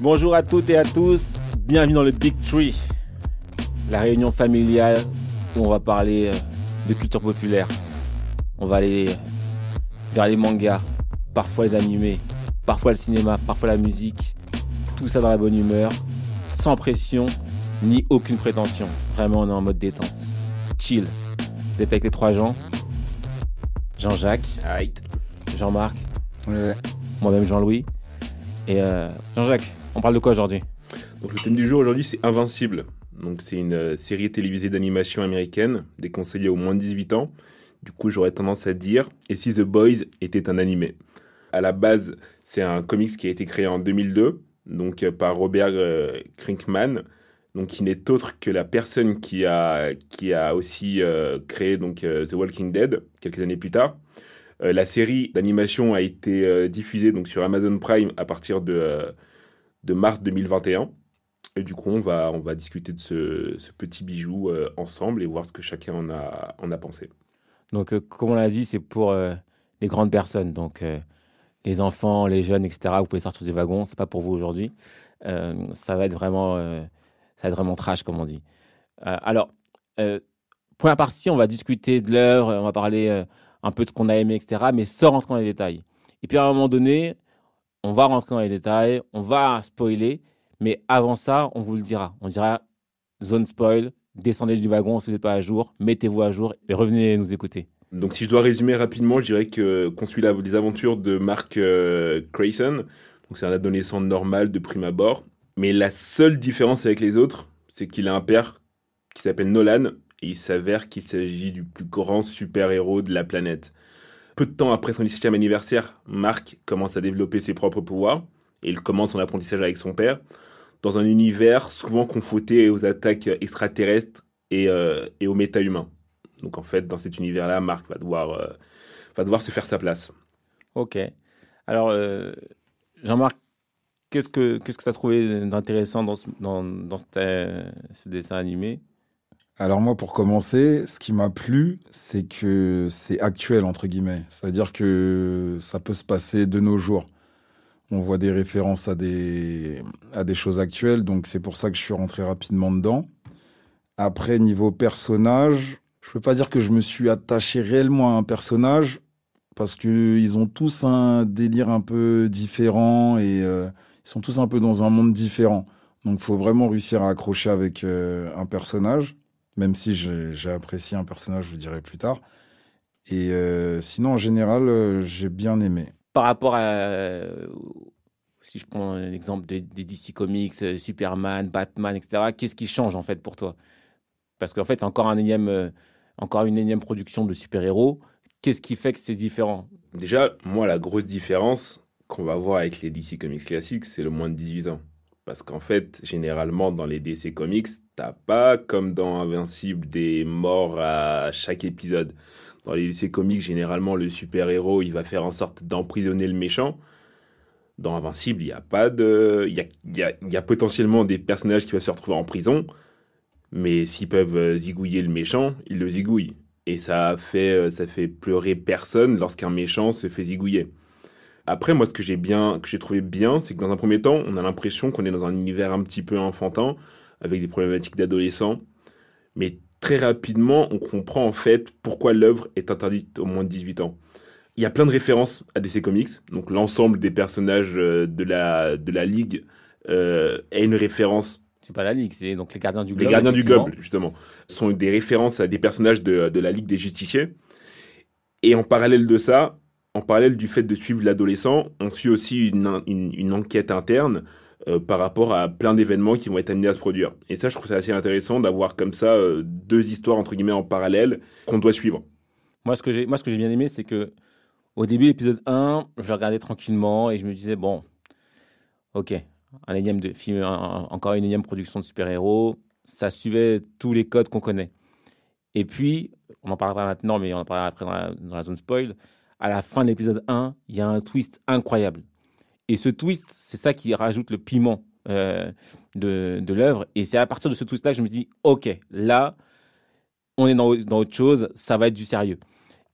Bonjour à toutes et à tous, bienvenue dans le Big Tree, la réunion familiale où on va parler euh, de culture populaire. On va aller euh, vers les mangas, parfois les animés, parfois le cinéma, parfois la musique. Tout ça dans la bonne humeur, sans pression ni aucune prétention. Vraiment, on est en mode détente. Chill. Vous êtes avec les trois gens Jean-Jacques, Jean-Marc, Ouais. moi-même Jean-Louis. Et euh, Jean-Jacques, on parle de quoi aujourd'hui? Donc le thème du jour aujourd'hui c'est Invincible. Donc c'est une euh, série télévisée d'animation américaine déconseillée aux moins de 18 ans. Du coup j'aurais tendance à dire et si The Boys était un animé? À la base c'est un comics qui a été créé en 2002 donc euh, par Robert euh, Krinkman donc qui n'est autre que la personne qui a qui a aussi euh, créé donc The Walking Dead quelques années plus tard. La série d'animation a été diffusée donc sur Amazon Prime à partir de de mars 2021. Et du coup, on va, on va discuter de ce, petit bijou euh, ensemble et voir ce que chacun en a, en a pensé. Donc, euh, comme on l'a dit, c'est pour euh, les grandes personnes. Donc, les enfants, les jeunes, etc. Vous pouvez sortir du wagon. C'est pas pour vous aujourd'hui. Ça va être vraiment, ça va être vraiment trash, comme on dit. Alors, première partie, on va discuter de l'œuvre. On va parler un peu de ce qu'on a aimé, etc. Mais sans rentrer dans les détails. Et puis, à un moment donné, on va rentrer dans les détails. On va spoiler. Mais avant ça, on vous le dira. On dira zone spoil. Descendez du wagon si vous n'êtes pas à jour. Mettez-vous à jour et revenez nous écouter. Donc, si je dois résumer rapidement, je dirais que qu'on suit la- les aventures de Mark euh, Grayson. Donc, c'est un adolescent normal de prime abord. Mais la seule différence avec les autres, c'est qu'il a un père qui s'appelle Nolan et il s'avère qu'il s'agit du plus grand super-héros de la planète. Peu de temps après son 17e anniversaire, Mark commence à développer ses propres pouvoirs et il commence son apprentissage avec son père dans un univers souvent confronté aux attaques extraterrestres et, euh, aux méta-humains. Donc en fait, dans cet univers-là, Mark va devoir, euh, va devoir se faire sa place. Ok. Alors, euh, Jean-Marc, qu'est-ce que qu'est-ce que tu as trouvé d'intéressant dans, ce, dans, dans ce dessin animé? Alors moi, pour commencer, ce qui m'a plu, c'est que c'est actuel, entre guillemets. C'est-à-dire que ça peut se passer de nos jours. On voit des références à des, à des choses actuelles, donc c'est pour ça que je suis rentré rapidement dedans. Après, niveau personnage, je peux pas dire que je me suis attaché réellement à un personnage, parce qu'ils ont tous un délire un peu différent et euh, ils sont tous un peu dans un monde différent. Donc, faut vraiment réussir à accrocher avec euh, un personnage, même si j'ai apprécié un personnage, je vous dirai plus tard. Et euh, sinon, en général, euh, j'ai bien aimé. Par rapport à. euh, si je prends l'exemple des, des DC Comics, euh, Superman, Batman, etc., qu'est-ce qui change en fait pour toi? Parce qu'en fait, encore, un énième, euh, encore une énième production de super-héros. Qu'est-ce qui fait que c'est différent? Déjà, moi, la grosse différence qu'on va voir avec les DC Comics classiques, c'est le moins de 18 ans. Parce qu'en fait, généralement, dans les DC Comics, t'as pas, comme dans Invincible, des morts à chaque épisode. Dans les DC Comics, généralement, le super-héros, il va faire en sorte d'emprisonner le méchant. Dans Invincible, il y a pas de... Il y a, y a- potentiellement des personnages qui vont se retrouver en prison, mais s'ils peuvent euh, zigouiller le méchant, ils le zigouillent. Et ça fait, euh, ça fait pleurer personne lorsqu'un méchant se fait zigouiller. Après, moi, ce que j'ai bien, que j'ai trouvé bien, c'est que dans un premier temps, on a l'impression qu'on est dans un univers un petit peu enfantin, avec des problématiques d'adolescents. Mais très rapidement, on comprend en fait pourquoi l'œuvre est interdite aux moins de 18 ans. Il y a plein de références à DC Comics, donc l'ensemble des personnages euh, de la, de la Ligue euh, est une référence C'est pas la Ligue, c'est donc les gardiens du les globe. gardiens du globe, justement, sont des références à des personnages de, de la Ligue des Justiciers. Et en parallèle de ça, en parallèle du fait de suivre l'adolescent, on suit aussi une, une, enquête interne euh, par rapport à plein d'événements qui vont être amenés à se produire. Et ça, je trouve ça assez intéressant d'avoir comme ça euh, deux histoires, entre guillemets, en parallèle qu'on doit suivre. Moi, ce que j'ai, moi, bien aimé, c'est que Au début, l'épisode 1, je regardais tranquillement et je me disais, bon, ok, un énième de film, encore une énième production de super-héros, ça suivait tous les codes qu'on connaît. Et puis, on en parlera maintenant, mais on en parlera après dans la, zone spoil. À la fin de l'épisode 1, il y a un twist incroyable. Et ce twist, c'est ça qui rajoute le piment euh, de, l'œuvre. Et c'est à partir de ce twist-là que je me dis, OK, là, on est dans, autre chose, ça va être du sérieux.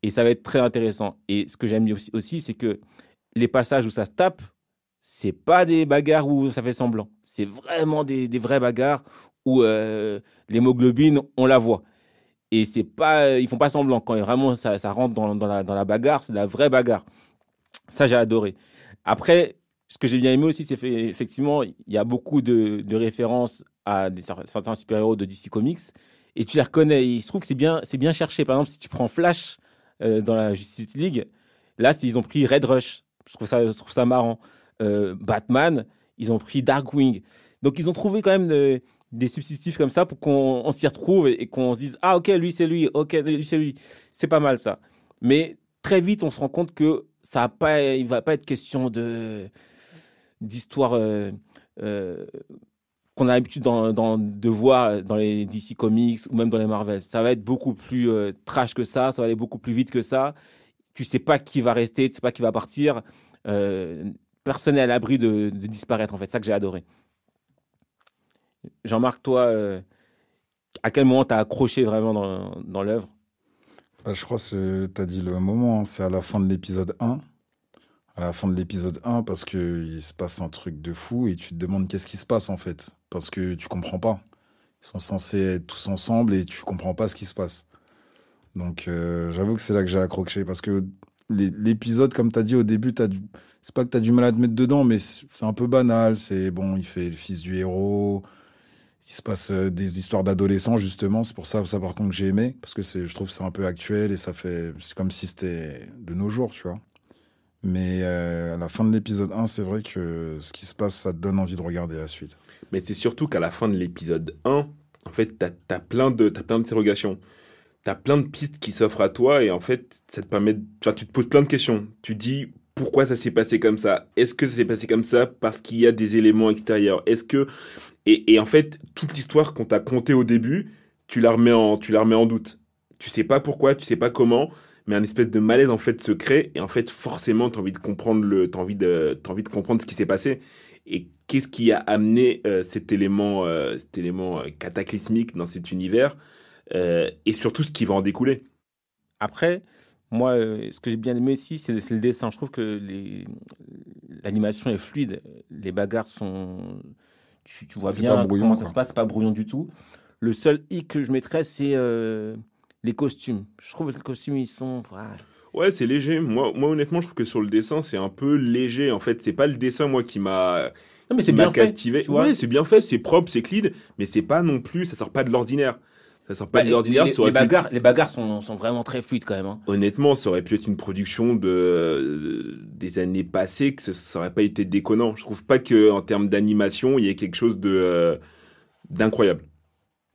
Et ça va être très intéressant. Et ce que j'aime aussi, aussi c'est que les passages où ça se tape, c'est pas des bagarres où ça fait semblant. C'est vraiment des, des vraies bagarres où euh, l'hémoglobine, on la voit. Et c'est pas, ils font pas semblant. Quand vraiment ça, rentre dans, la, dans la bagarre, c'est la vraie bagarre. Ça, j'ai adoré. Après, ce que j'ai bien aimé aussi, c'est effectivement, il y a beaucoup de, de références à certains super-héros de DC Comics et tu les reconnais. il se trouve que c'est bien, c'est bien cherché. Par exemple, si tu prends Flash euh, dans la Justice League, là, ils ont pris Red Rush. Je trouve ça, je trouve ça marrant. Euh, Batman, ils ont pris Darkwing. Donc ils ont trouvé quand même des substitutifs comme ça pour qu'on s'y retrouve et, qu'on se dise ah ok lui c'est lui, ok lui c'est lui. C'est pas mal ça. Mais très vite on se rend compte que ça a pas, il va pas être question de d'histoire euh, euh, qu'on a l'habitude de voir dans les DC Comics ou même dans les Marvel. Ça va être beaucoup plus trash que ça, ça va aller beaucoup plus vite que ça. Tu sais pas qui va rester, tu sais pas qui va partir. Euh, personne n'est à l'abri de, disparaître, en fait. C'est ça que j'ai adoré. Jean-Marc, toi, euh, à quel moment t'as accroché vraiment dans, l'œuvre? Bah, Je crois que tu as dit le moment, hein. c'est à la fin de l'épisode 1. À la fin de l'épisode 1, parce qu'il se passe un truc de fou et tu te demandes qu'est-ce qui se passe en fait. Parce que tu comprends pas. Ils sont censés être tous ensemble et tu comprends pas ce qui se passe. Donc euh, j'avoue que c'est là que j'ai accroché parce que l'épisode, comme tu as dit au début, t'as c'est pas que tu as du mal à te mettre dedans, mais c'est un peu banal. C'est bon, il fait le fils du héros. Il se passe euh, des histoires d'adolescents, justement. C'est pour ça, ça par contre, que j'ai aimé. Parce que je trouve c'est un peu actuel et ça fait. C'est comme si c'était de nos jours, tu vois. Mais euh, à la fin de l'épisode 1, c'est vrai que ce qui se passe, ça te donne envie de regarder la suite. Mais c'est surtout qu'à la fin de l'épisode 1, en fait, tu as, plein d'interrogations tu as plein de pistes qui s'offrent à toi et en fait, ça te permet, tu te poses plein de questions. Tu dis pourquoi ça s'est passé comme ça? Est-ce que ça s'est passé comme ça? Parce qu'il y a des éléments extérieurs Est-ce que et, en fait, toute l'histoire qu'on t'a contée au début, tu la remets en tu la remets en doute. Tu sais pas pourquoi, tu sais pas comment, mais un espèce de malaise en fait se crée et en fait forcément tu as envie de comprendre le t'as envie de as envie de comprendre ce qui s'est passé et qu'est-ce qui a amené euh, cet élément euh, cet élément euh, cataclysmique dans cet univers et surtout ce qui va en découler. Après, moi, ce que j'ai bien aimé aussi, c'est le, dessin. Je trouve que l'animation est fluide. Les bagarres sont. Tu, vois bien comment ça se passe, pas brouillon du tout. Le seul hic que je mettrais, c'est euh, les costumes. Je trouve que les costumes, ils sont. Ouais, c'est léger. Moi, moi, honnêtement, je trouve que sur le dessin, c'est un peu léger. En fait, c'est pas le dessin, moi, qui m'a. Non, mais c'est bien captivé. fait. Ouais, c'est bien fait, c'est propre, c'est clean, mais c'est pas non plus, ça sort pas de l'ordinaire. Ça sort pas bah, de l'ordinaire. Les, les, bagarres, les bagarres sont, sont vraiment très fluides quand même. Hein. Honnêtement, ça aurait pu être une production de des années passées que ça aurait pas été déconnant. Je trouve pas que en termes d'animation, il y ait quelque chose de euh, d'incroyable.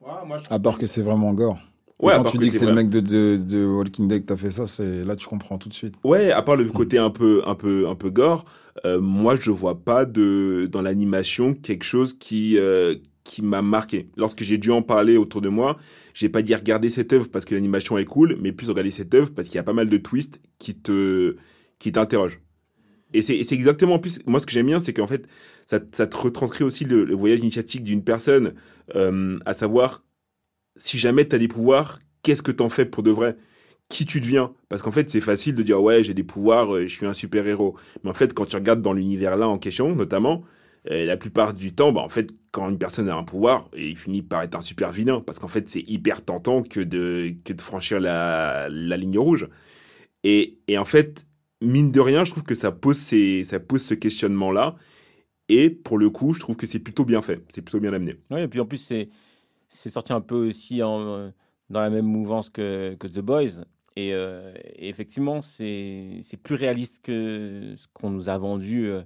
Ouais, à part que c'est vraiment gore. Ouais, quand tu dis que, c'est le mec de, de, de Walking Dead qui a fait ça, c'est là tu comprends tout de suite. Ouais, à part le côté un peu un peu un peu gore, euh, moi je vois pas de dans l'animation quelque chose qui euh, qui m'a marqué. Lorsque j'ai dû en parler autour de moi, j'ai pas dit regarder cette œuvre parce que l'animation est cool, mais plus regarder cette œuvre parce qu'il y a pas mal de twists qui te qui t'interrogent. Et c'est exactement plus moi ce que j'aime bien, c'est qu'en fait ça, ça, te retranscrit aussi le, voyage initiatique d'une personne, euh, à savoir si jamais tu as des pouvoirs, qu'est-ce que t'en fais pour de vrai? Qui tu deviens? Parce qu'en fait c'est facile de dire ouais j'ai des pouvoirs euh, je suis un super héros mais en fait quand tu regardes dans l'univers là en question notamment et la plupart du temps, bah, en fait, quand une personne a un pouvoir, il finit par être un super vilain, parce qu'en fait, c'est hyper tentant que de, franchir la, ligne rouge. Et, en fait, mine de rien, je trouve que ça pose, ce questionnement-là. Et pour le coup, je trouve que c'est plutôt bien fait, c'est plutôt bien amené. Oui, et puis en plus, c'est, sorti un peu aussi dans la même mouvance que, The Boys. Et, euh, effectivement, c'est, c'est plus réaliste que ce qu'on nous a vendu. Euh,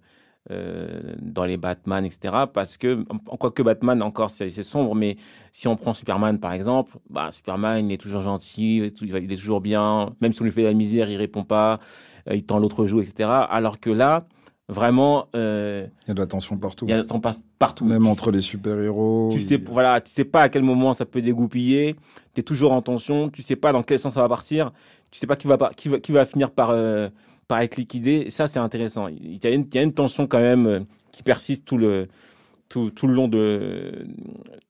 dans les Batman, etc. Parce que, quoi que Batman, encore, c'est sombre, mais si on prend Superman, par exemple, bah, Superman, il est toujours gentil, il est toujours bien, même si on lui fait la misère, il répond pas, il tend l'autre joue, etc. Alors que là, vraiment euh, il y a de la tension partout il y a de la tension partout même entre les super héros tu sais voilà tu sais pas à quel moment ça peut dégoupiller tu es toujours en tension tu sais pas dans quel sens ça va partir tu sais pas qui va qui va, qui va finir par euh, par être liquidé ça c'est intéressant il y a une tension quand même euh, qui persiste tout le tout, tout le long de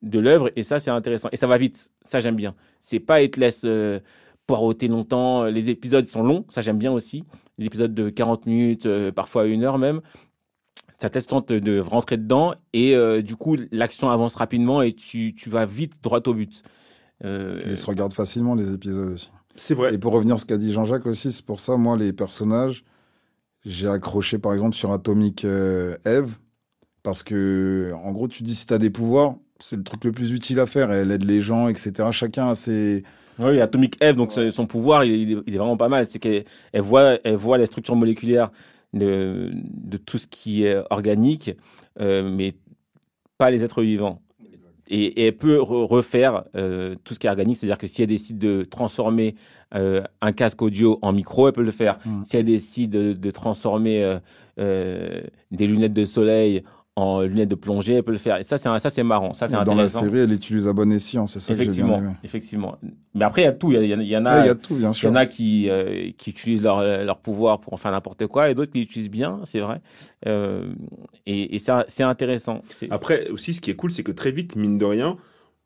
de l'œuvre et ça c'est intéressant et ça va vite ça j'aime bien c'est pas il te laisse euh, poireauter longtemps. Les épisodes sont longs, ça j'aime bien aussi. Les épisodes de 40 minutes, euh, parfois une heure même. Ça te tente de rentrer dedans et euh, du coup l'action avance rapidement et tu, tu vas vite droit au but. Ils se regardent facilement les épisodes aussi. C'est vrai. Et pour revenir à ce qu'a dit Jean-Jacques aussi, c'est pour ça moi les personnages, j'ai accroché par exemple sur Atomic euh, Eve parce que en gros tu dis si t'as des pouvoirs, c'est le truc le plus utile à faire. Elle aide les gens, etc. Chacun a ses oui, Atomic Eve, donc son pouvoir, il, est vraiment pas mal. C'est qu'elle elle voit, elle voit les structures moléculaires de, de tout ce qui est organique, euh, mais pas les êtres vivants. Et, et elle peut refaire euh, tout ce qui est organique, c'est-à-dire que si elle décide de transformer euh, un casque audio en micro, elle peut le faire. Mmh. Si elle décide de, de transformer euh, euh, des lunettes de soleil en lunettes de plongée, elle peut le faire. Et ça, c'est ça, c'est marrant. Ça, c'est Dans la série, elle utilise à bon escient, c'est ça effectivement, que Effectivement. Mais après, il y a tout. Il y, y, y, en a. Il y a tout, bien sûr. Il y en a qui euh, qui utilisent leur leur pouvoir pour en faire n'importe quoi, et d'autres qui l'utilisent bien, c'est vrai. Euh, et, et ça, c'est intéressant. Après, aussi, ce qui est cool, c'est que très vite, mine de rien,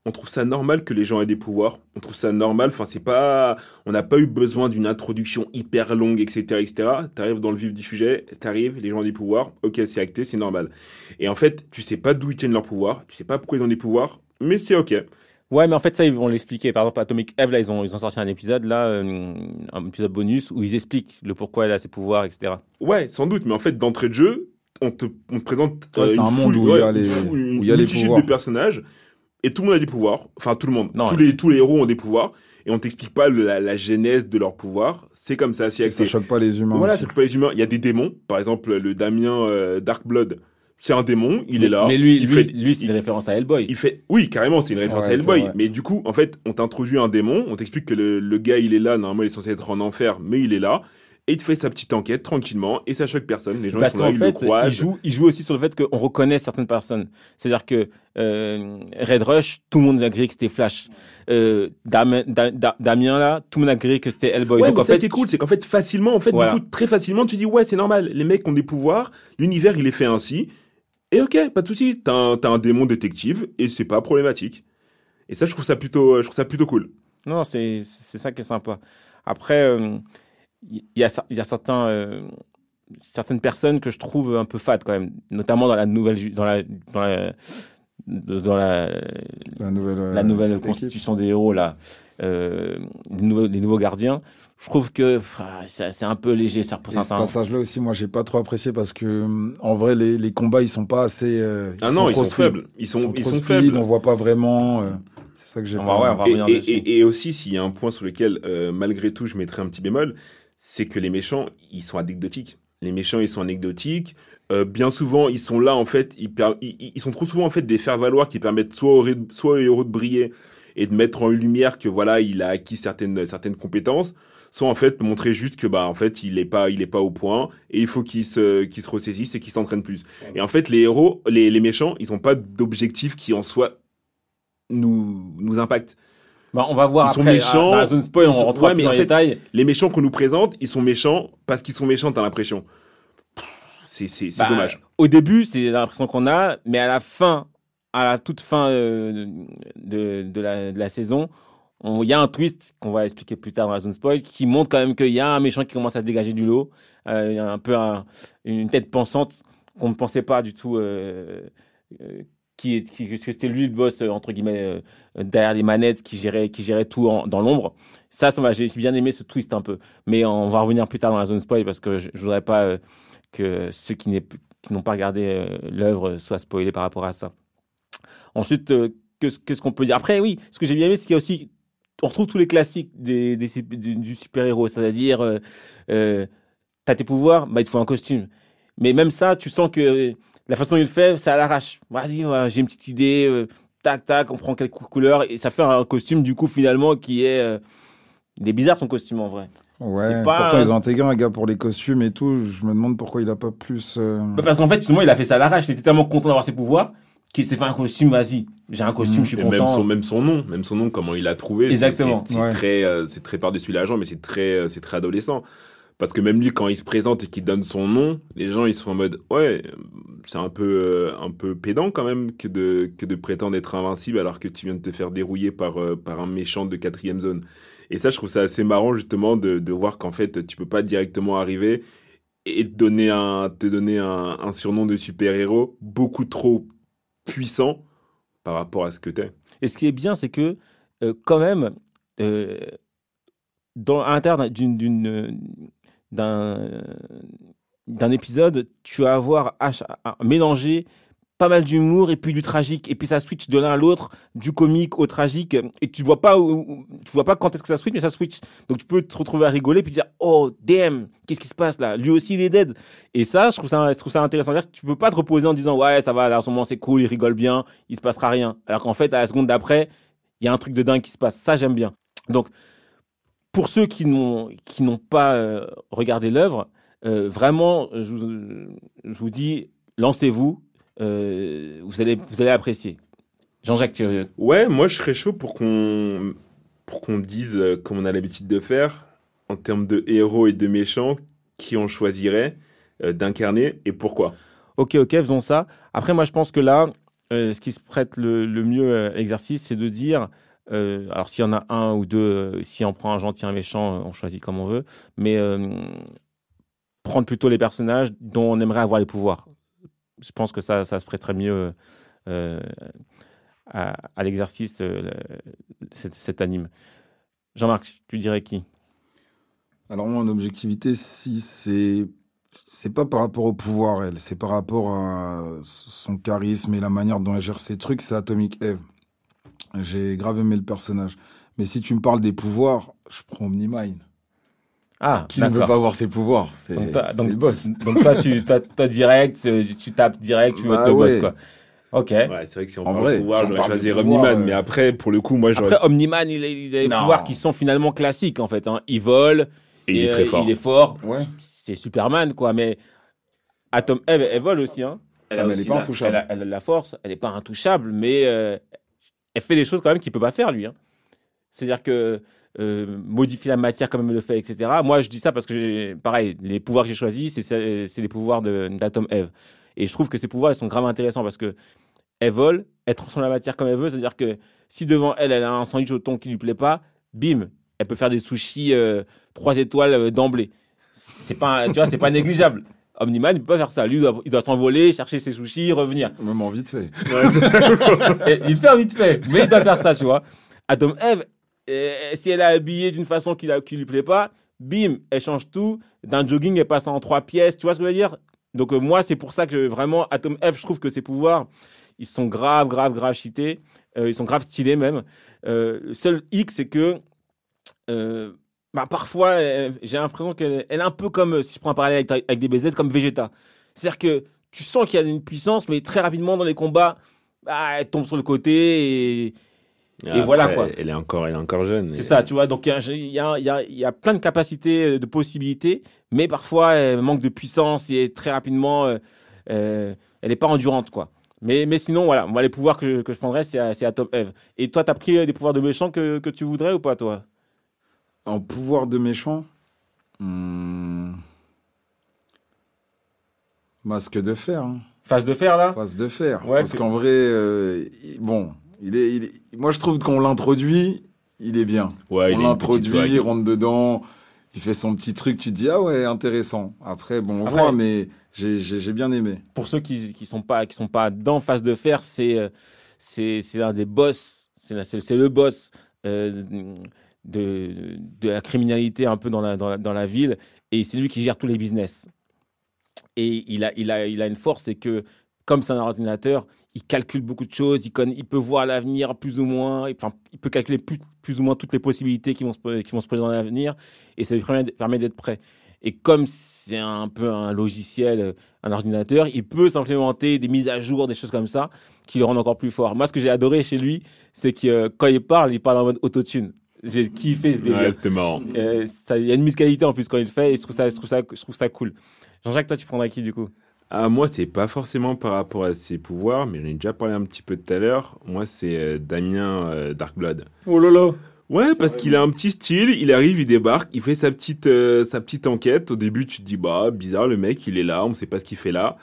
on trouve ça normal que les gens aient des pouvoirs. On trouve ça normal. Enfin, c'est pas, on n'a pas eu besoin d'une introduction hyper longue, etc., etc. T'arrives dans le vif du sujet, t'arrives, les gens ont des pouvoirs. Ok, c'est acté, c'est normal. Et en fait, tu sais pas d'où ils tiennent leurs pouvoirs. Tu sais pas pourquoi ils ont des pouvoirs, mais c'est ok. Ouais, mais en fait, ça, ils vont l'expliquer. Par exemple, Atomic Eve, là, ils ont, ils ont sorti un épisode, là, euh, un épisode bonus, où ils expliquent le pourquoi elle a ses pouvoirs, etc. Ouais, sans doute. Mais en fait, d'entrée de jeu, on te, on te présente ouais, euh, un monde où il y a les, où y a les pouvoirs. de personnages et tout le monde a des pouvoirs. Enfin, tout le monde. Non, tous les tous les héros ont des pouvoirs et on t'explique pas la, la, genèse de leurs pouvoirs. C'est comme ça. C'est ça choque pas les humains. Voilà, ça choque pas les humains. Il y a des démons. Par exemple, le Damien euh, Darkblood. C'est un démon, il mais, est là. Mais lui, lui, fait, lui, c'est une référence à Hellboy. Il fait, oui, carrément, c'est une référence ouais, à Hellboy. Mais du coup, en fait, on t'introduit un démon, on t'explique que le, le gars, il est là, normalement, il est censé être en enfer, mais il est là et il fait sa petite enquête tranquillement et ça choque personne. Les gens Parce ils sont là, fait, ils le croisent. Il joue, il joue aussi sur le fait qu'on reconnaît certaines personnes. C'est-à-dire que euh, Red Rush, tout le monde a grillé que c'était Flash. Euh, Damien, Damien là, tout le monde a grillé que c'était Hellboy. Ouais, Donc en ça fait, qui est cool, c'est qu'en fait facilement, en fait, Voilà. du coup, très facilement, tu dis ouais, c'est normal. Les mecs ont des pouvoirs, l'univers il est fait ainsi. Et ok, pas de souci. T'as un, t'as un démon détective et c'est pas problématique. Et ça, je trouve ça plutôt, je trouve ça plutôt cool. non, c'est c'est ça qui est sympa. Après, euh, il y a il y a certains euh, certaines personnes que je trouve un peu fades quand même, notamment dans la nouvelle dans la dans la dans la, La nouvelle, euh, la nouvelle équipe. constitution des héros là, euh, des, nouveaux, des nouveaux gardiens. Je trouve que pff, c'est un peu léger ça pour Et ce certains. passage-là aussi, moi, j'ai pas trop apprécié parce que, hum, en vrai, les, les combats, ils sont pas assez. euh, Ah non, ils trop sont faibles. Ils sont, ils trop sont faibles. On voit pas vraiment. euh, c'est ça que j'ai On pas. va- ouais, on va Et, et, et, et aussi, s'il y a un point sur lequel, euh, malgré tout, je mettrais un petit bémol, c'est que les méchants, ils sont anecdotiques. Les méchants, ils sont anecdotiques. Euh, bien souvent, ils sont là, en fait, ils, ils, sont trop souvent, en fait, des faire-valoir qui permettent soit au, ré- soit héros de briller et de mettre en lumière que, voilà, il a acquis certaines, certaines compétences, soit, en fait, montrer juste que, bah, en fait, il est pas, il est pas au point et il faut qu'il se, qu'il se ressaisisse et qu'il s'entraîne plus. Et en fait, les héros, les, les méchants, ils ont pas d'objectif qui, en soi, nous, nous impacte. Bah, on va voir Ils sont méchants, dans la zone spoil, on sont- rentrera ouais, mais en fait, détails. les méchants qu'on nous présente, ils sont méchants parce qu'ils sont méchants, t'as l'impression. C'est Bah, dommage. Au début, c'est l'impression qu'on a, mais à la fin, à la toute fin euh, de, de, la, de la saison, on- il y a un twist qu'on va expliquer plus tard dans la zone spoil qui montre quand même qu'il y a un méchant qui commence à se dégager du lot. Euh, il y a un peu un- une tête pensante qu'on ne pensait pas du tout euh, euh, qui, qui, c'était lui le boss euh, entre guillemets euh, derrière les manettes qui gérait qui gérait tout dans l'ombre. Ça, ça m'a j'ai bien aimé ce twist un peu. Mais on va revenir plus tard dans la zone spoil parce que je, je voudrais pas euh, que ceux qui n'ont pas regardé l'œuvre soient spoilés par rapport à ça. Ensuite, qu'est-ce qu'on peut dire Après, oui, ce que j'ai bien aimé, c'est qu'il y a aussi, on retrouve tous les classiques des, du super-héros, c'est-à-dire, euh, euh, t'as tes pouvoirs, bah il te faut un costume. Mais même ça, tu sens que la façon dont il fait, ça à l'arrache. Vas-y, j'ai une petite idée, euh, tac, tac, on prend quelques couleurs et ça fait un costume du coup finalement qui est... Euh, il est bizarre son costume en vrai. Ouais, pourtant ils ont intégré un gars pour les costumes et tout. Je me demande pourquoi il a pas plus. Euh, bah, parce qu'en fait, justement, il a fait ça à l'arrache. Il était tellement content d'avoir ses pouvoirs qu'il s'est fait un costume. Vas-y, j'ai un costume, je suis content. Même son, même son nom, même son nom, comment il l'a trouvé. Exactement. C'est très, euh, c'est très par-dessus l'agent, mais c'est très, euh, c'est très adolescent. Parce que même lui, quand il se présente et qu'il donne son nom, les gens ils sont en mode ouais, c'est un peu un peu pédant quand même que de que de prétendre être invincible alors que tu viens de te faire dérouiller par par un méchant de quatrième zone. Et ça, je trouve ça assez marrant justement de, de voir qu'en fait, tu peux pas directement arriver et te donner un, te donner un, un surnom de super-héros beaucoup trop puissant par rapport à ce que tu es. Et ce qui est bien, c'est que euh, quand même, euh, dans, à l'intérieur d'une, d'un, épisode, tu vas avoir mélangé pas mal d'humour et puis du tragique. Et puis ça switch de l'un à l'autre du comique au tragique. Et tu vois pas tu vois pas quand est-ce que ça switch mais ça switch. Donc tu peux te retrouver à rigoler puis dire oh damn qu'est-ce qui se passe là? Lui aussi il est dead. Et ça je trouve ça je trouve ça intéressant. Dire que tu peux pas te reposer en disant ouais ça va là en ce moment c'est cool il rigole bien il se passera rien. Alors qu'en fait à la seconde d'après il y a un truc de dingue qui se passe. Ça j'aime bien. Donc pour ceux qui n'ont qui n'ont pas euh, regardé l'œuvre euh, vraiment je je vous dis lancez-vous euh, vous allez vous allez apprécier. Jean-Jacques. Euh, ouais, moi je serais chaud pour qu'on pour qu'on dise comme on a l'habitude de faire en termes de héros et de méchants qui on choisirait d'incarner et pourquoi. Ok, ok, faisons ça. Après, moi je pense que là, ce qui se prête le, mieux à l'exercice, c'est de dire alors s'il y en a un ou deux, si on prend un gentil, un méchant, on choisit comme on veut, mais prendre plutôt les personnages dont on aimerait avoir les pouvoirs je pense que ça, ça se prêterait mieux euh, à, l'exercice, euh, cet, anime. Jean-Marc, tu dirais qui? Alors moi, en objectivité, si c'est c'est pas par rapport au pouvoir, elle, c'est par rapport à son charisme et la manière dont elle gère ses trucs, c'est Atomic Eve. J'ai grave aimé le personnage. Mais si tu me parles des pouvoirs, je prends Omnimine. Ah, qui ne veut pas avoir ses pouvoirs C'est le boss. Donc ça, tu as, direct, tu tapes direct, tu veux bah, le boss, quoi. Ok. Ouais, c'est vrai que si on parle de pouvoir, j'aurais choisi Omniman, mais après, pour le coup, moi, j'aurais... Après, Omniman, il a, il a des pouvoirs qui sont finalement classiques, en fait. Hein. Il vole. Et, il est très fort. Il est fort. Ouais. C'est Superman, quoi. Mais Atom Eve, elle vole aussi, hein. Elle, a ah, pas intouchable. Elle a, la force. Elle n'est pas intouchable, mais euh, elle fait des choses quand même qu'il peut pas faire, lui. Hein. C'est-à-dire que euh, modifier la matière comme elle le fait, etc. Moi, je dis ça parce que, pareil, les pouvoirs que j'ai choisis, c'est les pouvoirs d'Atom Eve. Et je trouve que ces pouvoirs, ils sont grave intéressants parce que elle vole, elle transforme la matière comme elle veut. C'est-à-dire que si devant elle, elle a un sandwich au thon qui lui plaît pas, bim, elle peut faire des sushis euh, trois étoiles euh, d'emblée. C'est pas, tu vois, c'est pas négligeable. Omniman, il peut pas faire ça. Lui, il doit, s'envoler, chercher ses sushis, revenir. Même en vite fait. il fait en vite fait, mais il doit faire ça, tu vois. Atom Eve, si elle est habillée d'une façon qui, ne lui plaît pas, bim, elle change tout. D'un jogging, elle passe en trois pièces. Tu vois ce que je veux dire? Donc euh, moi, c'est pour ça que vraiment, Atom F, je trouve que ses pouvoirs, ils sont grave, grave, grave cheatés. Euh, ils sont grave stylés même. Euh, le seul X, c'est que bah, parfois, j'ai l'impression qu'elle est un peu comme, si je prends un parallèle avec, des BZ, comme Vegeta. C'est-à-dire que tu sens qu'il y a une puissance, mais très rapidement dans les combats, bah, elle tombe sur le côté et et voilà quoi. Elle est encore, elle est encore jeune. C'est ça, tu vois. Donc il y a, y, a, y a plein de capacités, de possibilités, mais parfois elle manque de puissance et très rapidement, euh, euh elle n'est pas endurante quoi. Mais, mais sinon, voilà, moi, les pouvoirs que, que je prendrais, c'est à, à Top Eve. Et toi, tu as pris des pouvoirs de méchant que, que tu voudrais ou pas, toi? En pouvoir de méchant hmm. Masque de fer. Hein. Face de fer, là Face de fer. Ouais, Parce qu'en vrai, euh, bon, il est, Moi, je trouve qu'on l'introduit, il est bien. Ouais, on l'introduit, il rentre dedans, il fait son petit truc, tu te dis, ah ouais, intéressant. Après, bon, on voit, mais j'ai bien aimé. Pour ceux qui, qui sont pas, qui sont pas dans Face de Fer, c'est, euh, c'est, c'est un des boss, c'est, c'est le boss, euh, de, la criminalité un peu dans la, ville, et c'est lui qui gère tous les business. Et il a, il a, il a une force, c'est que comme c'est un ordinateur, il calcule beaucoup de choses, il, il peut voir l'avenir plus ou moins, enfin, il peut calculer plus, plus ou moins toutes les possibilités qui vont se, qui vont se présenter dans l'avenir, et ça lui permet, d'être prêt. Et comme c'est un peu un logiciel, un ordinateur, il peut s'implémenter des mises à jour, des choses comme ça, qui le rendent encore plus fort. Moi, ce que j'ai adoré chez lui, c'est que euh, quand il parle, il parle en mode autotune. J'ai kiffé ce délire. Ouais, c'était marrant. Euh, ça- Il y a une musicalité en plus quand il le fait et je trouve ça, je trouve ça, je trouve ça cool. Jean-Jacques, toi, tu prendrais qui du coup? Ah, moi, c'est pas forcément par rapport à ses pouvoirs, mais j'en ai déjà parlé un petit peu tout à l'heure. Moi, c'est euh, Damien euh, Darkblood. Oh lolo Ouais, parce qu'il a un petit style, il arrive, il débarque, il fait sa petite, euh, sa petite enquête. Au début, tu te dis, bah, bizarre, le mec, il est là, on sait pas ce qu'il fait là.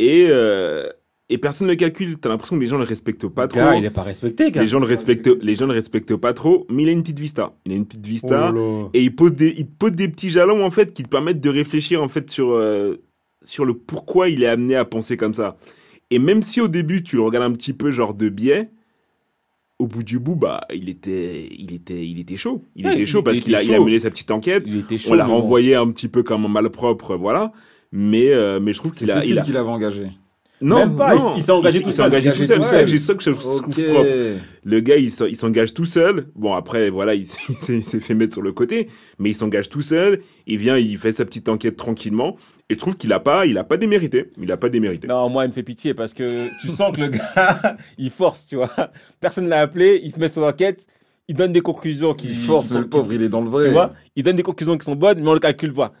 Et, euh, et personne ne le calcule. T'as l'impression que les gens le respectent pas trop. Gars, il est pas respecté, gars. Les gens le respectent, les gens le respectent pas trop, mais il a une petite vista. Il a une petite Oh vista. lolo. et il pose des, il pose des petits jalons, en fait, qui te permettent de réfléchir, en fait, sur, euh, sur le pourquoi il est amené à penser comme ça. Et même si au début, tu le regardes un petit peu, genre de biais, au bout du bout, bah, il était, il était, il était chaud. Il Ouais, était chaud il- parce il qu'il a, il mené sa petite enquête. Il était chaud. On l'a renvoyé un petit peu comme un malpropre, voilà. Mais, euh, mais je trouve C'est qu'il a, il a... qui l'avait engagé. Non, Même pas, non. il- il s'est engagé tout seul. engagé tout seul. Ouais. C'est ça que je trouve propre. Le gars, il s'en- il s'engage tout seul. Bon, après, voilà, il s'est- fait mettre sur le côté, mais il s'engage tout seul. Il vient, il fait sa petite enquête tranquillement. Et je trouve qu'il a pas, il a pas démérité. Il a pas démérité. Non, moi, il me fait pitié parce que tu sens que le gars, il force, tu vois. Personne l'a appelé, il se met sur l'enquête, il donne des conclusions qui. Il force, qui mais sont- le pauvre, il est dans le vrai. Tu vois, il donne des conclusions qui sont bonnes, mais on le calcule pas.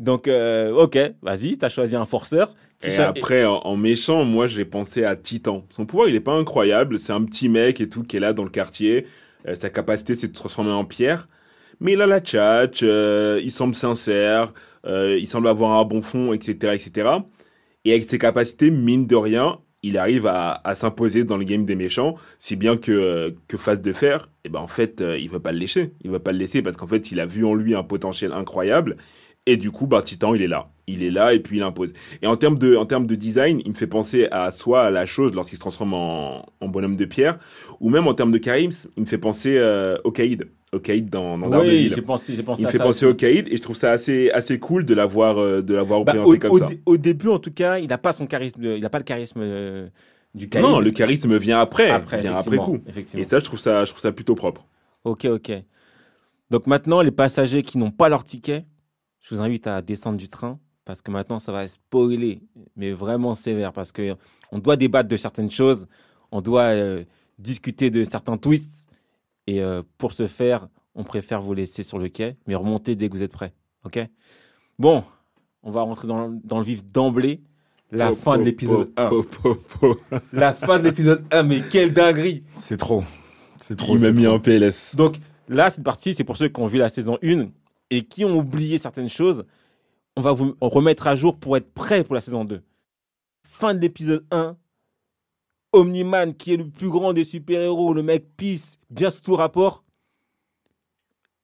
Donc, euh, ok, vas-y, t'as choisi un forceur. Et après, en, en méchant, moi, j'ai pensé à Titan. Son pouvoir, il est pas incroyable. C'est un petit mec et tout qui est là dans le quartier. Euh, sa capacité, c'est de se transformer en pierre. Mais il a la tchatch, euh, il semble sincère, euh, il semble avoir un bon fond, etc., etc. Et avec ses capacités, mine de rien, il arrive à, à s'imposer dans le game des méchants, si bien que, euh, que Face de Fer, eh ben, en fait, euh, il veut pas le laisser. Il veut pas le laisser parce qu'en fait, il a vu en lui un potentiel incroyable. Et du coup, bah, Titan, il est là. Il est là et puis il impose. Et en termes de, en termes de design, il me fait penser à soit à la chose lorsqu'il se transforme en, en bonhomme de pierre, ou même en termes de charisme, il me fait penser euh, au Caïd. Au Caïd dans, dans Oui, j'ai pensé, j'ai pensé Il me à fait ça. penser aussi. au Caïd et je trouve ça assez, assez cool de l'avoir, euh, de l'avoir Bah, représenté au, comme au ça. au début, en tout cas, il n'a pas son charisme, de- il n'a pas le charisme euh, du Caïd. Non, le charisme vient après, après, vient après coup. Effectivement. Et ça, je trouve ça, je trouve ça plutôt propre. Ok, ok. Donc maintenant, les passagers qui n'ont pas leur ticket, je vous invite à descendre du train parce que maintenant, ça va spoiler, mais vraiment sévère parce que on doit débattre de certaines choses, on doit euh, discuter de certains twists et euh, pour ce faire, on préfère vous laisser sur le quai, mais remonter dès que vous êtes prêts. Ok? Bon, on va rentrer dans, dans le vif d'emblée. La Po, fin de l'épisode po, 1. po, po, po. La fin de l'épisode 1, mais quelle dinguerie C'est trop. C'est trop. Il m'a mis trop. en PLS. Donc là, cette partie, c'est pour ceux qui ont vu la saison 1 et qui ont oublié certaines choses. On va vous remettre à jour pour être prêt pour la saison 2. Fin de l'épisode 1. Omniman, qui est le plus grand des super-héros, le mec pisse, bien sous tout rapport,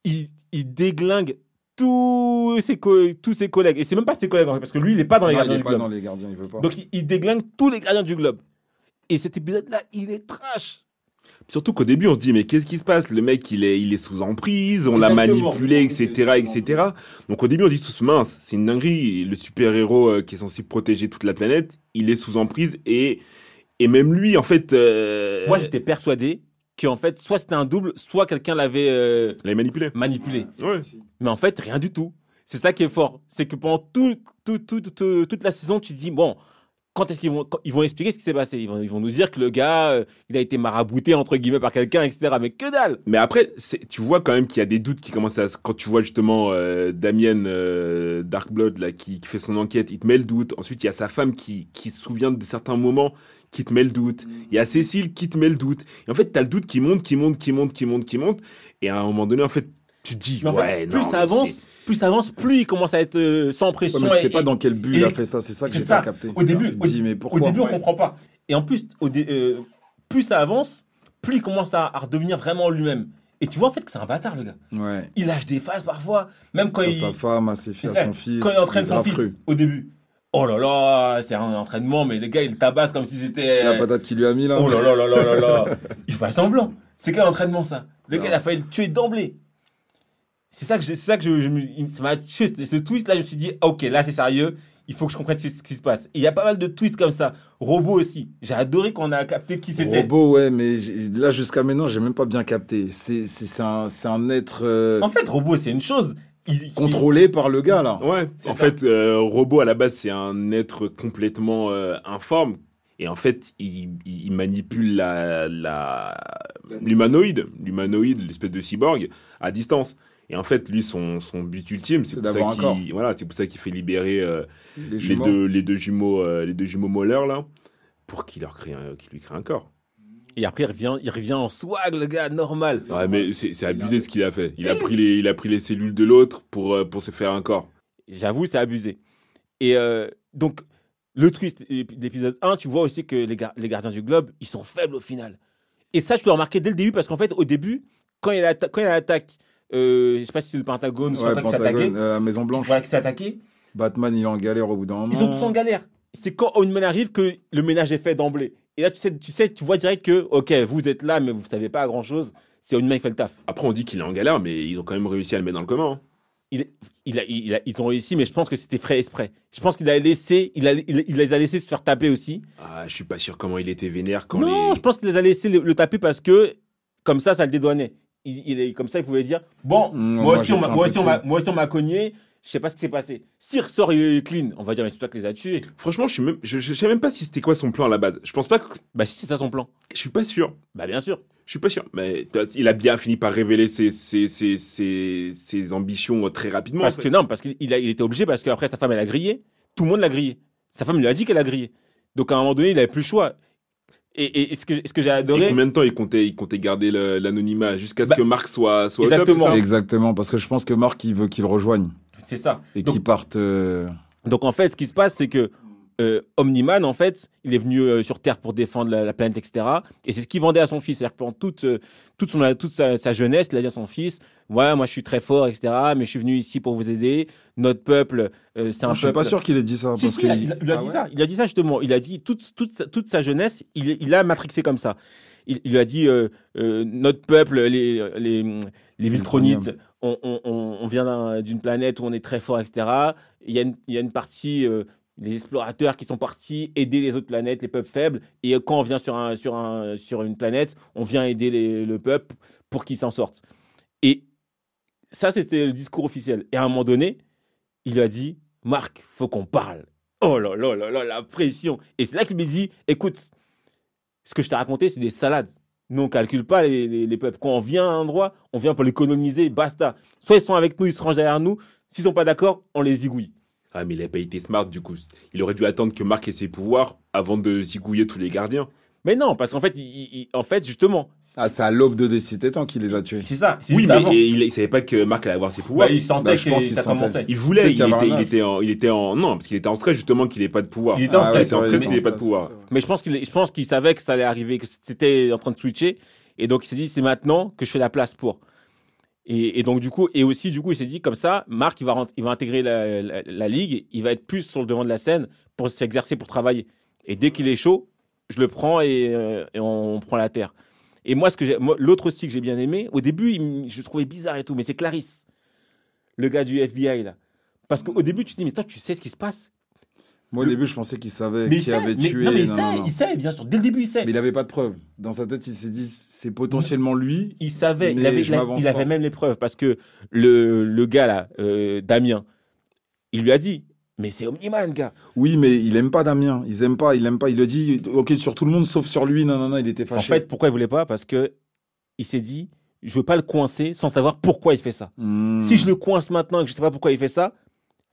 il, il déglingue tous ses, tous ses collègues. Et c'est même pas ses collègues, en fait, parce que lui, il n'est pas dans les Non, il gardiens est du pas globe. dans les gardiens, il veut pas. Donc il, il déglingue tous les gardiens du globe. Et cet épisode-là, il est trash. Surtout qu'au début, on se dit, mais qu'est-ce qui se passe? Le mec, il est, il est sous emprise, on l'a manipulé, etc., etc. Donc au début, on se dit tous, mince, c'est une dinguerie. Le super-héros euh, qui est censé protéger toute la planète, il est sous emprise et, et même lui, en fait, euh, Moi, j'étais persuadé qu'en fait, soit c'était un double, soit quelqu'un l'avait euh, l'avait manipulé. manipulé. Ouais. Mais en fait, rien du tout. C'est ça qui est fort. C'est que pendant tout, tout, tout, tout- toute la saison, tu te dis, bon, quand est-ce qu'ils vont, ils vont expliquer ce qui s'est passé? Ils vont, ils vont nous dire que le gars, euh, il a été marabouté, entre guillemets, par quelqu'un, etc. Mais que dalle Mais après, c'est- tu vois quand même qu'il y a des doutes qui commencent à... se- Quand tu vois justement euh, Damien euh, Darkblood là, qui, qui fait son enquête, il te met le doute. Ensuite, il y a sa femme qui, qui se souvient de certains moments, qui te met le doute. Il y a Cécile qui te met le doute. Et en fait, t'as le doute qui monte, qui monte, qui monte, qui monte, qui monte. Et à un moment donné, en fait, tu te dis, Mais en fait, ouais, plus non, ça avance, plus ça avance, plus il commence à être euh, sans Ouais, pression. mais tu sais et- pas dans quel but il a fait ça, c'est ça que j'ai pas capté. Au début, te dis, mais Au pourquoi début, on comprend pas. Et en plus, au dé- euh, plus ça avance, plus il commence à, à redevenir vraiment lui-même. Et tu vois en fait que c'est un bâtard, le gars. Ouais. Il lâche des phases parfois, même quand À il. sa femme, à ses filles, à son fils. Quand il entraîne son fils cru. au début. Oh là là, c'est un entraînement, mais le gars il tabasse comme si c'était. La patate qu'il lui a mis là. Oh là là là là là là. Il fait semblant. C'est quel entraînement ça? Le gars il a failli le tuer d'emblée. C'est ça que c'est ça que je, je ça m'a tué. Ce- Ce twist là, je me suis dit, ok, là c'est sérieux. Il faut que je comprenne ce ce qui se passe. Et il y a pas mal de twists comme ça. Robot aussi. J'ai adoré qu'on a capté qui c'était. Robot, ouais, mais là jusqu'à maintenant, j'ai même pas bien capté. C'est un, c'est un être. euh, En fait, robot, c'est une chose. contrôlé par le gars là. Ouais. En fait, euh, robot à la base c'est un être complètement euh, informe et en fait il, il manipule la la l'humanoïde, l'humanoïde, l'espèce de cyborg à distance. Et en fait, lui, son, son but ultime, c'est pour, ça qu'il, voilà, c'est pour ça qu'il fait libérer euh, les, deux, les deux jumeaux, euh, les deux jumeaux Moller, là, pour qu'il leur crée un, qu'il lui crée un corps. Et après, il revient, il revient en swag, le gars, normal. Ouais, mais c'est, abusé ce qu'il a fait. Il a pris les, il a pris les cellules de l'autre pour, euh, pour se faire un corps. J'avoue, c'est abusé. Et donc, le twist d'épisode 1, tu vois aussi que les, les gardiens du globe, ils sont faibles au final. Et ça, je l'ai remarqué dès le début, parce qu'en fait, au début, quand il y a l'attaque euh, je sais pas si c'est le Pentagone, ouais, Pentagone, euh, la Maison Blanche. Voilà, qui s'est attaqué. Batman, il est en galère au bout d'un moment. Ils sont tous en galère. C'est quand Owen arrive que le ménage est fait d'emblée. Et là, tu sais, tu sais, tu vois direct que, ok, vous êtes là, mais vous savez pas grand chose. C'est Owen qui fait le taf. Après, on dit qu'il est en galère, mais ils ont quand même réussi à le mettre dans le commun. Hein. Il, il, a, il a, ils ont réussi, mais je pense que c'était frais exprès. Je pense qu'il a laissé, il, a, il, les a laissés se faire taper aussi. Ah, je suis pas sûr comment il était vénère quand Non, je pense qu'il les a laissés le, le, taper parce que, comme ça, ça le dédouanait il, est comme ça, il pouvait dire Bon, mm, moi, aussi, on m'a, m'a cogné, je sais pas ce qui s'est passé. S'il ressort, il est clean, on va dire, mais c'est toi qui les as tués. Franchement, je, suis même, je, sais même pas si c'était quoi son plan à la base. Je pense pas que. Bah, si c'est ça son plan. Je suis pas sûr. Bah, bien sûr. Je suis pas sûr. Mais il a bien fini par révéler ses, ses, ses, ses, ses ambitions très rapidement. Parce que non, parce qu'il il était obligé, parce qu'après sa femme, elle a grillé. Tout le monde l'a grillé. Sa femme lui a dit qu'elle a grillé. Donc à un moment donné, il avait plus le choix. Et, et, ce que, ce que j'ai adoré. Et combien de temps il comptait, il comptait garder l'anonymat jusqu'à ce bah, que Marc soit, soit exactement. exactement, parce que je pense que Marc, il veut qu'il rejoigne. C'est ça. Et qu'il parte. Euh, donc en fait, ce qui se passe, c'est que euh, Omniman, en fait, il est venu euh, sur Terre pour défendre la, planète, etc. Et c'est ce qu'il vendait à son fils. C'est-à-dire pendant toute, euh, toute, son, toute sa, jeunesse, il a dit à son fils Ouais, moi je suis très fort, etc. Mais je suis venu ici pour vous aider. Notre peuple, c'est un je suis pas sûr qu'il ait dit ça. parce il, a, il, a, dit ah ça. Il a dit ça justement. Il a dit toute, toute, toute sa jeunesse, il, il a matrixé comme ça. Il, lui a dit Notre peuple, les, les, les Viltronites, on, on, on, vient d'une planète où on est très fort, etc. Il y a une, il y a une partie les explorateurs qui sont partis aider les autres planètes, les peuples faibles. Et quand on vient sur, un, sur, un, sur une planète, on vient aider le peuple pour qu'ils s'en sortent. Et ça, c'était le discours officiel. Et à un moment donné, il a dit Marc, faut qu'on parle. Oh là là là là, la pression. Et c'est là qu'il me dit écoute, ce que je t'ai raconté, c'est des salades. Nous, on calcule pas les, les, peuples. Quand on vient à un endroit, on vient pour les coloniser, basta. Soit ils sont avec nous, ils se rangent derrière nous. S'ils sont pas d'accord, on les zigouille. Ah, mais il n'a pas été smart, du coup. Il aurait dû attendre que Marc ait ses pouvoirs avant de zigouiller tous les gardiens. Mais non, parce qu'en fait, il, en fait, justement. Ah, c'est à l'aube de Décité temps qu'il les a tués. C'est ça. Oui, mais il, il, savait pas que Marc allait avoir ses pouvoirs. Bah, il sentait bah, que ça commençait. Il voulait, il était, il était, en, il était en, non, parce qu'il était en stress, justement, qu'il n'ait pas de pouvoir. Il était en ah stress, qu'il n'ait pas de pouvoir. Mais je pense qu'il, je pense qu'il savait que ça allait arriver, que c'était en train de switcher. Et donc, il s'est dit, c'est maintenant que je fais la place pour. Et, donc du coup, et aussi du coup, il s'est dit comme ça, Marc, il va, il va intégrer la, la, ligue, il va être plus sur le devant de la scène pour s'exercer, pour travailler. Et dès qu'il est chaud, je le prends et, euh, on, prend la terre. Et moi, ce que l'autre aussi que j'ai bien aimé, au début, je trouvais bizarre et tout, mais c'est Clarisse, le gars du FBI là, parce qu'au début, tu te dis mais toi, tu sais ce qui se passe moi, au début, je pensais qu'il savait qui avait tué. Non, mais il, sait, il sait, bien sûr. Dès le début, il sait. Mais il n'avait pas de preuves. Dans sa tête, il s'est dit, c'est potentiellement lui. Il savait. il avait, il avait même les preuves. Parce que le, le gars, là, euh, Damien, il lui a dit, mais c'est Omniman, gars. Oui, mais il aime pas Damien. Il aime pas, il aime pas. Il le dit, ok, sur tout le monde, sauf sur lui. Non, non, non, il était fâché. En fait, pourquoi il voulait pas? Parce que il s'est dit, je veux pas le coincer sans savoir pourquoi il fait ça. Hmm. Si je le coince maintenant et que je sais pas pourquoi il fait ça,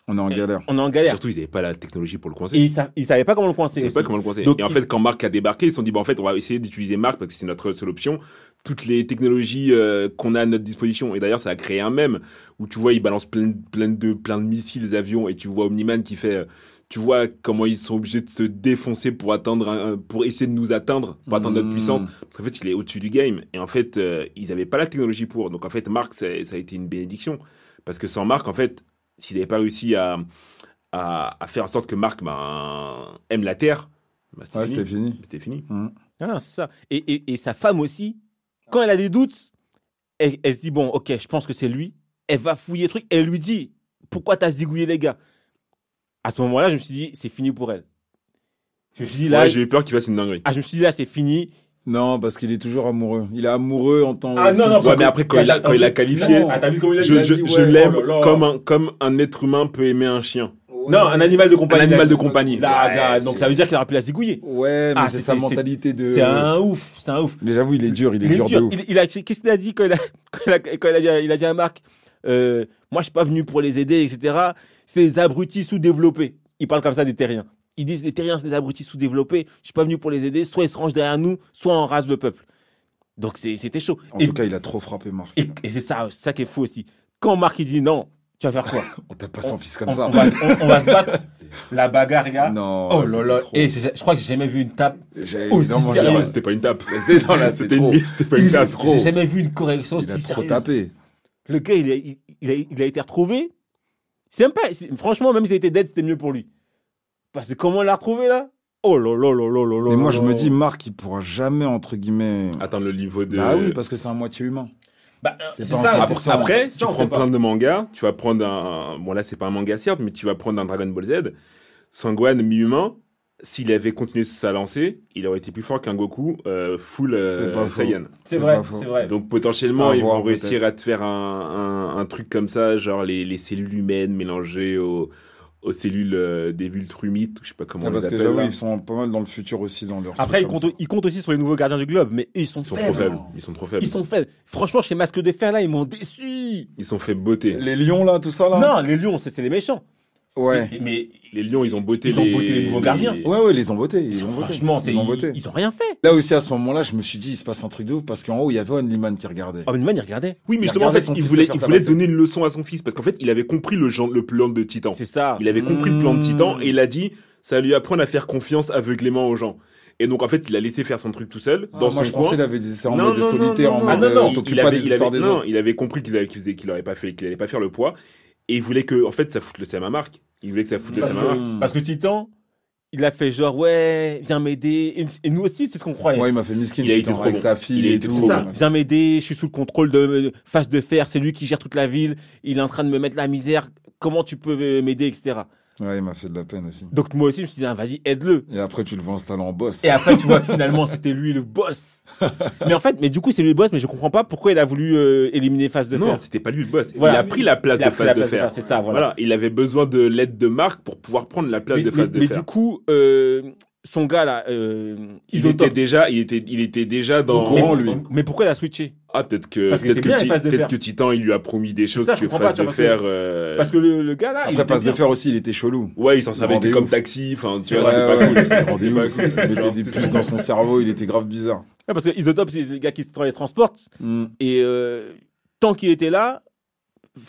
on est en galère. On est en galère. Surtout, ils n'avaient pas la technologie pour le coincer. Et ils, savaient pas comment le coincer. Ils savaient pas comment le coincer. et en fait, quand Marc a débarqué, ils se sont dit, bon, en fait, on va essayer d'utiliser Marc parce que c'est notre seule option. Toutes les technologies euh, qu'on a à notre disposition. Et d'ailleurs, ça a créé un mème où tu vois, ils balancent plein, plein de, plein de missiles, des avions, et tu vois Omniman qui fait, euh, tu vois comment ils sont obligés de se défoncer pour atteindre, pour essayer de nous atteindre, pour atteindre notre mmh. puissance. Parce qu'en fait, il est au-dessus du game. Et en fait, euh, ils n'avaient pas la technologie pour. Donc en fait, Marc, ça, ça a été une bénédiction. Parce que sans Marc, en fait, s'ils n'avaient pas réussi à, à, faire en sorte que Marc ben, aime la Terre, bah, c'était fini. C'était fini. Mmh. Ah, c'est ça. Et, et, et, sa femme aussi, quand elle a des doutes, elle, se dit bon, ok, je pense que c'est lui. Elle va fouiller le truc. Elle lui dit pourquoi t'as zigouillé les gars? À ce moment-là, je me suis dit c'est fini pour elle. Je me suis dit là, j'ai eu peur qu'il fasse une dinguerie. Ah, je me suis dit là, c'est fini. Non, parce qu'il est toujours amoureux. Il est amoureux en tant Ah non, non, ouais, mais après, quand, il a, quand il a qualifié, ah, vu comment il a je, je, je l'aime oh comme, un, comme un être humain peut aimer un chien. Non, un animal de compagnie. Un animal de compagnie. Là, donc ça veut dire qu'il aura pu la zigouiller. Ouais, mais ah, c'est sa mentalité de. C'est un ouf, c'est un ouf. Mais j'avoue, il est dur, il est, dur, de ouf. Il, a, qu'est-ce qu'il a dit quand il a, quand il a, dit, il a dit à Marc, euh, moi je suis pas venu pour les aider, etc. C'est des abrutis sous-développés. Il parle comme ça des terriens. Ils disent les terriens c'est des abrutis sous-développés. Je suis pas venu pour les aider. Soit ils se rangent derrière nous, soit on rase le peuple. Donc c'était chaud. En tout cas, il a trop frappé Marc. Et, c'est ça, ça qui est fou aussi. Quand Marc il dit non, tu vas faire quoi? On tape pas son fils comme ça. On va, se battre. La bagarre, gars. Non. Oh là là. Et je, crois que j'ai jamais vu une tape aussi sérieuse. C'était pas une tape. C'était une mise, c'était pas une tape. J'ai jamais vu une correction aussi sérieuse. Il a trop tapé. Le gars, il a, il a, il a été retrouvé. C'est même pas. Franchement, même s'il était dead, c'était mieux pour lui. Parce que comment il l'a retrouvé là? Oh là là là là là là. Mais moi, je me dis, Marc, il pourra jamais, entre guillemets. Attendre le niveau de. Ah oui, parce que c'est un moitié humain. Bah, c'est ça, ça. Après, tu prends plein de mangas, tu vas prendre un. Bon, là, c'est pas un manga certes, mais tu vas prendre un Dragon Ball Z. Sangwan, mi-humain, s'il avait continué sa lancée, il aurait été plus fort qu'un Goku euh, full euh, Saiyan. C'est vrai, c'est vrai. Donc potentiellement, ils vont réussir à te faire un, un, un, truc comme ça, genre les, les cellules humaines mélangées aux, aux cellules euh, des Vultrumites, je sais pas comment ah, parce que j'avoue, ils sont pas mal dans le futur aussi dans leur. Après, ils comptent, ils comptent, aussi sur les nouveaux gardiens du globe, mais ils sont, ils sont faibles. trop faibles. Ils sont trop faibles. Ils sont faibles. Franchement, chez Masque de Fer là, ils m'ont déçu. Ils sont fait beauté. Les lions là, tout ça là. Non, les lions, c'est les méchants. Ouais. Mais les Lions, ils ont botté ils les... ont botté les nouveaux gardiens. Ouais, ouais, ils ont botté. Ils, ont Franchement, ils, ont botté. Ils ont rien fait. Là aussi, à ce moment-là, je me suis dit, il se passe un truc de ouf parce qu'en haut, il y avait Onlyman qui regardait. Oh, Onlyman, il regardait. Oui, mais justement, en fait, il voulait, il voulait donner une leçon à son fils parce qu'en fait, il avait compris le, genre, le plan de Titan. C'est ça. Il avait compris le plan de Titan et il a dit, ça lui apprendre à faire confiance aveuglément aux gens. Et donc en fait, il a laissé faire son truc tout seul ah, dans moi, son je coin. Pensais il avait des en mode solitaire, en mode ah, non, non, il, avait, il avait, non, il avait compris qu'il qu'il aurait pas fait, qu'il allait pas faire le poids. Et il voulait que, en fait, ça foute le à Marc. Il voulait que ça foute le Marc. Parce que Titan, il a fait genre, ouais, viens m'aider. Et nous aussi, c'est ce qu'on croyait. Ouais, il m'a fait miskin, il a été avec sa fille et tout. Ça. Viens m'aider, je suis sous le contrôle de face de fer, c'est lui qui gère toute la ville, il est en train de me mettre la misère, comment tu peux m'aider, etc. Ouais, il m'a fait de la peine aussi. Donc moi aussi, je me suis dit, ah, vas-y, aide-le. Et après, tu le vois installer en boss. Et après, tu vois que finalement, c'était lui le boss. mais en fait, mais du coup, c'est lui le boss, mais je comprends pas pourquoi il a voulu euh, éliminer Face de Fer. Non, c'était pas lui le boss. Il a pris la place de Face de Fer. C'est ça, voilà. Il avait besoin de l'aide de Marc pour pouvoir prendre la place de Face de Fer. Mais du coup, euh, son gars là, euh, il était déjà, il était, il était déjà dans. Comment lui Mais pourquoi il a switché? Ah peut-être que peut-être que, peut que Titan il lui a promis des choses ça, que Phase de Fer. Euh... Parce que le, le gars là. Après Phase de Fer aussi, il était chelou. Ouais, il s'en servait comme taxi. Enfin, tu vois, c'était pas cool. Il mettait des puces dans son cerveau, il était grave bizarre. Ouais, parce que Isotope, c'est les gars qui les transportent. Mm. Et euh, tant qu'il était là,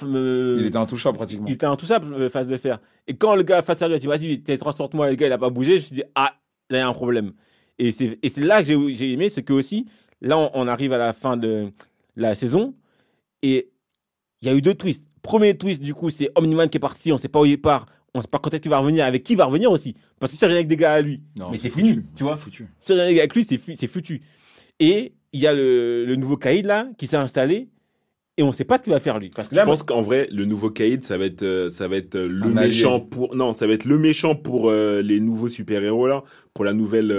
il était intouchable pratiquement. Il était intouchable, Phase de Fer. Et quand le gars face à lui a dit vas-y, transporte-moi, le gars il a pas bougé, je me suis dit ah là, il y a un problème. Et c'est, et c'est là que j'ai, aimé, c'est que aussi, là, on, arrive à la fin de la saison et il y a eu deux twists. Premier twist, du coup, c'est Omniman qui est parti, on sait pas où il part, on sait pas quand est-ce qu'il va revenir, avec qui il va revenir aussi. Parce que c'est rien avec des gars à lui. mais c'est, fini, tu vois. Foutu. C'est rien avec lui, c'est, foutu. Et il y a le, le nouveau Kaïd là, qui s'est installé et on sait pas ce qu'il va faire lui. Parce que je pense qu'en vrai, le nouveau Kaïd, ça va être, euh, ça va être euh, le méchant pour, non, ça va être le méchant pour euh, les nouveaux super héros là, pour la nouvelle,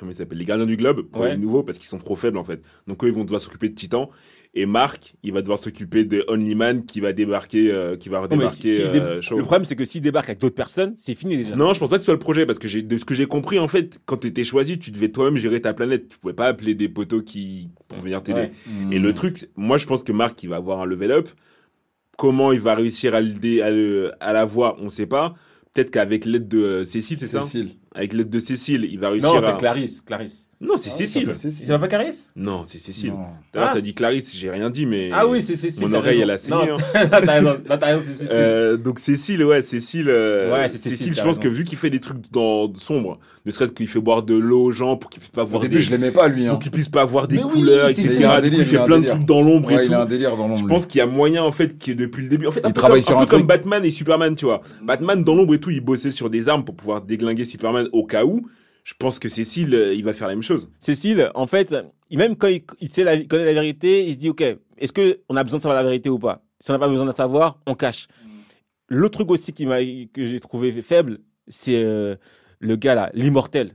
comment il s'appelle, les Gardiens du Globe, pour les nouveaux parce qu'ils sont trop faibles en fait. Donc eux, ils vont devoir s'occuper de Titan. Et Marc, il va devoir s'occuper de Only Man qui va débarquer, euh, qui va redébarquer. Euh, le problème, c'est que s'il débarque avec d'autres personnes, c'est fini déjà. Non, je pense pas que ce soit le projet parce que j'ai, de ce que j'ai compris, en fait, quand t'étais choisi, tu devais toi-même gérer ta planète. Tu pouvais pas appeler des poteaux qui pour venir t'aider. Et le truc, moi, je pense que Marc, il va avoir un level up. Comment il va réussir à le, à, à l'avoir, on sait pas. Peut-être qu'avec l'aide de euh, Cécile, c'est ça? Cécile. Avec l'aide de Cécile, il va réussir non, à... Non, c'est Clarisse, Clarisse. Non, c'est ah, Cécile. C'est pas Clarisse Non, c'est Cécile. T'as ah, dit Clarisse, j'ai rien dit, mais. Ah oui, c'est Cécile. Mon oreille, elle a saigné. Non, hein. t'as raison, t'as raison, c'est Cécile. Euh, donc Cécile, ouais, Cécile. Euh, ouais, c'est Cécile. je pense que vu qu'il fait des trucs dans sombre, ne serait-ce qu'il fait boire de l'eau aux gens pour qu'ils puissent pas voir. Au début, je l'aimais pas lui. Hein. Pour qu'ils puissent pas voir des couleurs, etc. Il fait plein de trucs dans l'ombre et tout. Il a un délire dans l'ombre. Je pense qu'il y a moyen en fait que depuis le début, en fait, un peu comme Batman et Superman, tu vois. Batman dans l'ombre et tout, il bossait sur des armes pour pouvoir déglinguer Superman au cas où je pense que Cécile, euh, il va faire la même chose. Cécile, en fait, même quand il, sait la, connaît la vérité, il se dit, OK, est-ce qu'on a besoin de savoir la vérité ou pas? Si on n'a pas besoin de savoir, on cache. L'autre truc aussi qui m'a, que j'ai trouvé faible, c'est euh, le gars là, l'immortel.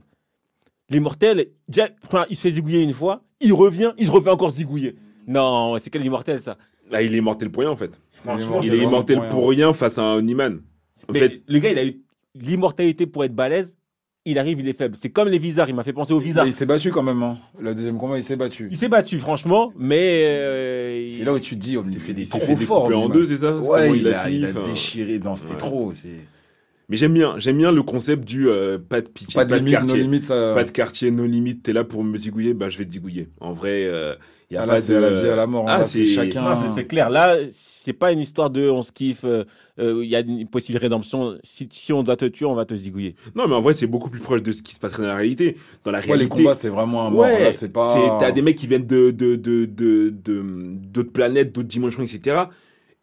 l'immortel, déjà, il se fait zigouiller une fois, il revient, il se refait encore zigouiller. Non, c'est quel immortel ça? Ah, il est immortel pour rien en fait. Franchement, Il est immortel pour rien face à un Iman. En Mais fait, le gars, il a eu l'immortalité pour être balèze. Il arrive, il est faible. C'est comme les visards. Il m'a fait penser aux visards. Mais il s'est battu quand même. Hein. Le deuxième combat, il s'est battu. Il s'est battu, franchement, mais. euh, il- C'est là où tu te dis, Omni fait des il trop fait fort. découper en deux, c'est ça Ouais, il a, fini, il a déchiré. Non, c'était Ouais. trop. c'est- Mais j'aime bien, j'aime bien le concept du euh, pas de pitié, Pas de limite, nos quartier. limites, ça. Pas de quartier, nos limites, t'es là pour me zigouiller, bah je vais te zigouiller. En vrai, euh, y a Ah, pas là, c'est de... à la vie, à la mort. hein. Ah, c'est chacun. C'est- clair. Là, c'est pas une histoire de on se kiffe, euh, euh, il y a une possible rédemption. Si, si on doit te tuer, on va te zigouiller. Non, mais en vrai, c'est beaucoup plus proche de ce qui se passerait dans la réalité. Dans la Ouais, les réalité, combats, c'est vraiment un mort. Ouais, Là, c'est pas. t'as des mecs qui viennent de de de de de- d'autres planètes, d'autres dimensions, etc.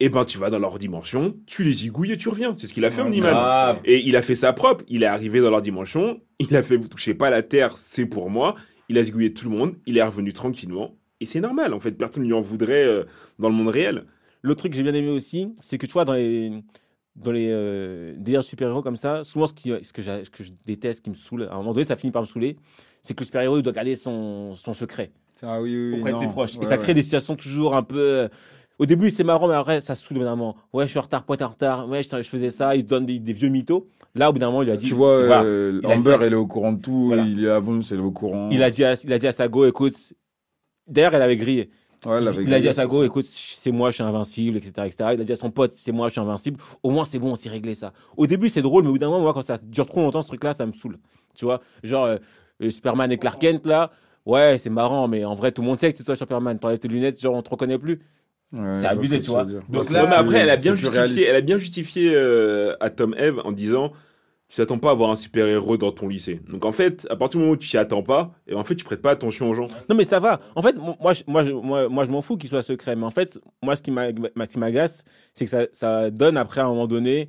Et ben tu vas dans leur dimension, tu les zigouilles et tu reviens. C'est ce qu'il a fait, Omniman. Ah, Et il a fait ça propre. Il est arrivé dans leur dimension. Il a fait, vous touchez pas la Terre, c'est pour moi. Il a zigouillé tout le monde. Il est revenu tranquillement. Et c'est normal, en fait. Personne ne lui en voudrait euh, dans le monde réel. L'autre truc que j'ai bien aimé aussi, c'est que tu vois, dans les, dans les euh, délires super-héros comme ça, souvent ce, qui, ce, que ce que je déteste, qui me saoule, à un moment donné, ça finit par me saouler, c'est que le super-héros, il doit garder son, son secret Ah oui, oui, oui. auprès de ses proches. Ouais, et ça ouais. crée des situations toujours un peu. Au début, c'est marrant, mais après, ça saoule bout d'un moment. Ouais, je suis en retard, pourquoi t'es en retard Ouais, je, je faisais ça, il se donne des, des vieux mythos. Là, au bout d'un moment, il a dit. Tu vois, voilà. euh, Il Amber, elle est au courant de tout. Voilà. Il est à bon, c'est au courant. il, a dit à, il a dit à Sago, écoute. D'ailleurs, elle avait grillé. Ouais, elle avait il a dit à Sago, écoute, c'est moi, je suis invincible, etc., etc. Il a dit à son pote, c'est moi, je suis invincible. Au moins, c'est bon, on s'est réglé ça. Au début, c'est drôle, mais au bout d'un moment, moi, quand ça dure trop longtemps, ce truc-là, ça me saoule. Tu vois, genre, euh, Superman et Clark Kent, là, ouais, c'est marrant, mais en vrai, tout le monde sait que c'est toi, Superman. T'enlèves tes lunettes, genre, on te reconnaît plus. Ouais, C'est abusé, tu vois. Donc là, mais après, elle a bien justifié, elle a bien justifié euh, à Tom Eve en disant tu t'attends pas à avoir un super héros dans ton lycée. Donc en fait, à partir du moment où tu t'y attends pas, et en fait, tu prêtes pas attention aux gens. Non, mais ça va. En fait, mo- moi, je- moi, je- moi, moi, je m'en fous qu'il soit secret. Mais en fait, moi, ce qui m'a- ma- ce qui m'agace, c'est que ça, ça donne après, à un moment donné,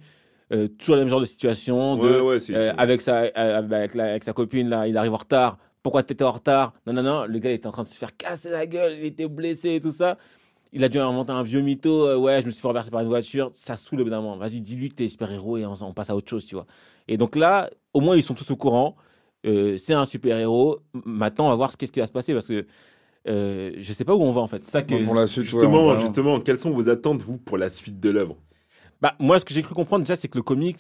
euh, toujours le même genre de situation. De, Ouais, ouais, c'est. euh, c'est- avec, sa, euh, avec, la- avec sa copine, là, il arrive en retard. Pourquoi t'étais en retard? Non, non, non. Le gars, il était en train de se faire casser la gueule. Il était blessé et tout ça. Il a dû inventer un vieux mytho. euh, ouais, je me suis fait renverser par une voiture. Ça saoule au bout d'un moment. Vas-y, dis-lui que t'es super-héros et on, on passe à autre chose, tu vois. Et donc là, au moins, ils sont tous au courant. Euh, c'est un super-héros. M- Maintenant, on va voir ce qu'est-ce qui va se passer parce que euh, je sais pas où on va en fait. Ça que, Bon, pour la suite, ouais, Justement, justement, quelles sont vos attentes, vous, pour la suite de l'œuvre? Bah, moi, ce que j'ai cru comprendre déjà, c'est que le comics,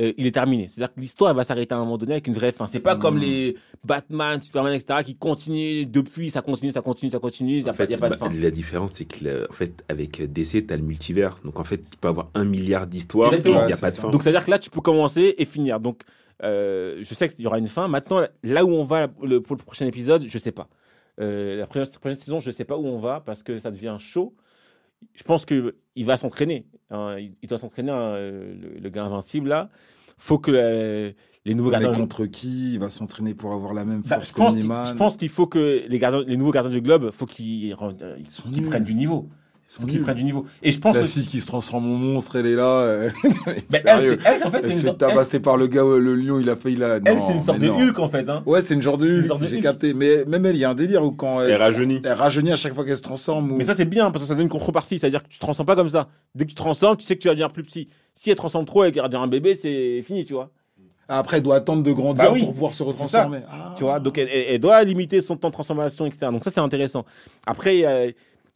euh, il est terminé. C'est-à-dire que l'histoire va s'arrêter à un moment donné avec une vraie fin. C'est pas Mm. comme les Batman, Superman, etc., qui continuent depuis, ça continue, ça continue, ça continue. Il n'y a, En pas- fait, y a pas de bah, fin. La différence, c'est que le- en fait, avec DC, t'as le multivers. Donc en fait, tu peux avoir un milliard d'histoires et il n'y a pas de fin. Donc, c'est-à-dire que là, tu peux commencer et finir. Donc, euh, je sais qu'il y aura une fin. Maintenant, là où on va le- pour le prochain épisode, je sais pas. Euh, la prochaine, prochaine saison, je sais pas où on va parce que ça devient chaud. Je pense que il va s'entraîner. hein. Il il doit s'entraîner, hein, le, le gars invincible là. Faut que euh, les nouveaux Mais gardiens. contre qui il va s'entraîner pour avoir la même Bah, force pense que qu'il- je pense qu'il faut que les, gardiens, les nouveaux gardiens du globe, faut qu'ils euh, prennent du niveau. Ils sont Faut qu'ils prennent du niveau. Et je pense La aussi. fille qui se transforme en monstre, elle est là. euh, Mais elle, elle, en fait, Elle c'est se une, fait tabasser par le gars, euh, le lion, il a failli la. elle, c'est une sorte de. Hulk en fait. Hein. Ouais, c'est une genre de Hulk, j'ai capté. Mais même elle, il y a un délire où quand elle, Elle rajeunit. elle rajeunit à chaque fois qu'elle se transforme. Ou... Mais ça, c'est bien parce que ça donne une contrepartie. C'est-à-dire que tu te transformes pas comme ça. Dès que tu te transformes, tu sais que tu vas devenir plus petit. Si elle transforme trop et qu'elle devient un bébé, c'est fini, tu vois. Après, elle doit attendre de grandir Bah oui, pour pouvoir se retransformer. Ah. Tu vois, donc elle, elle- elle doit limiter son temps de transformation, etc. Donc ça, c'est intéressant. Après,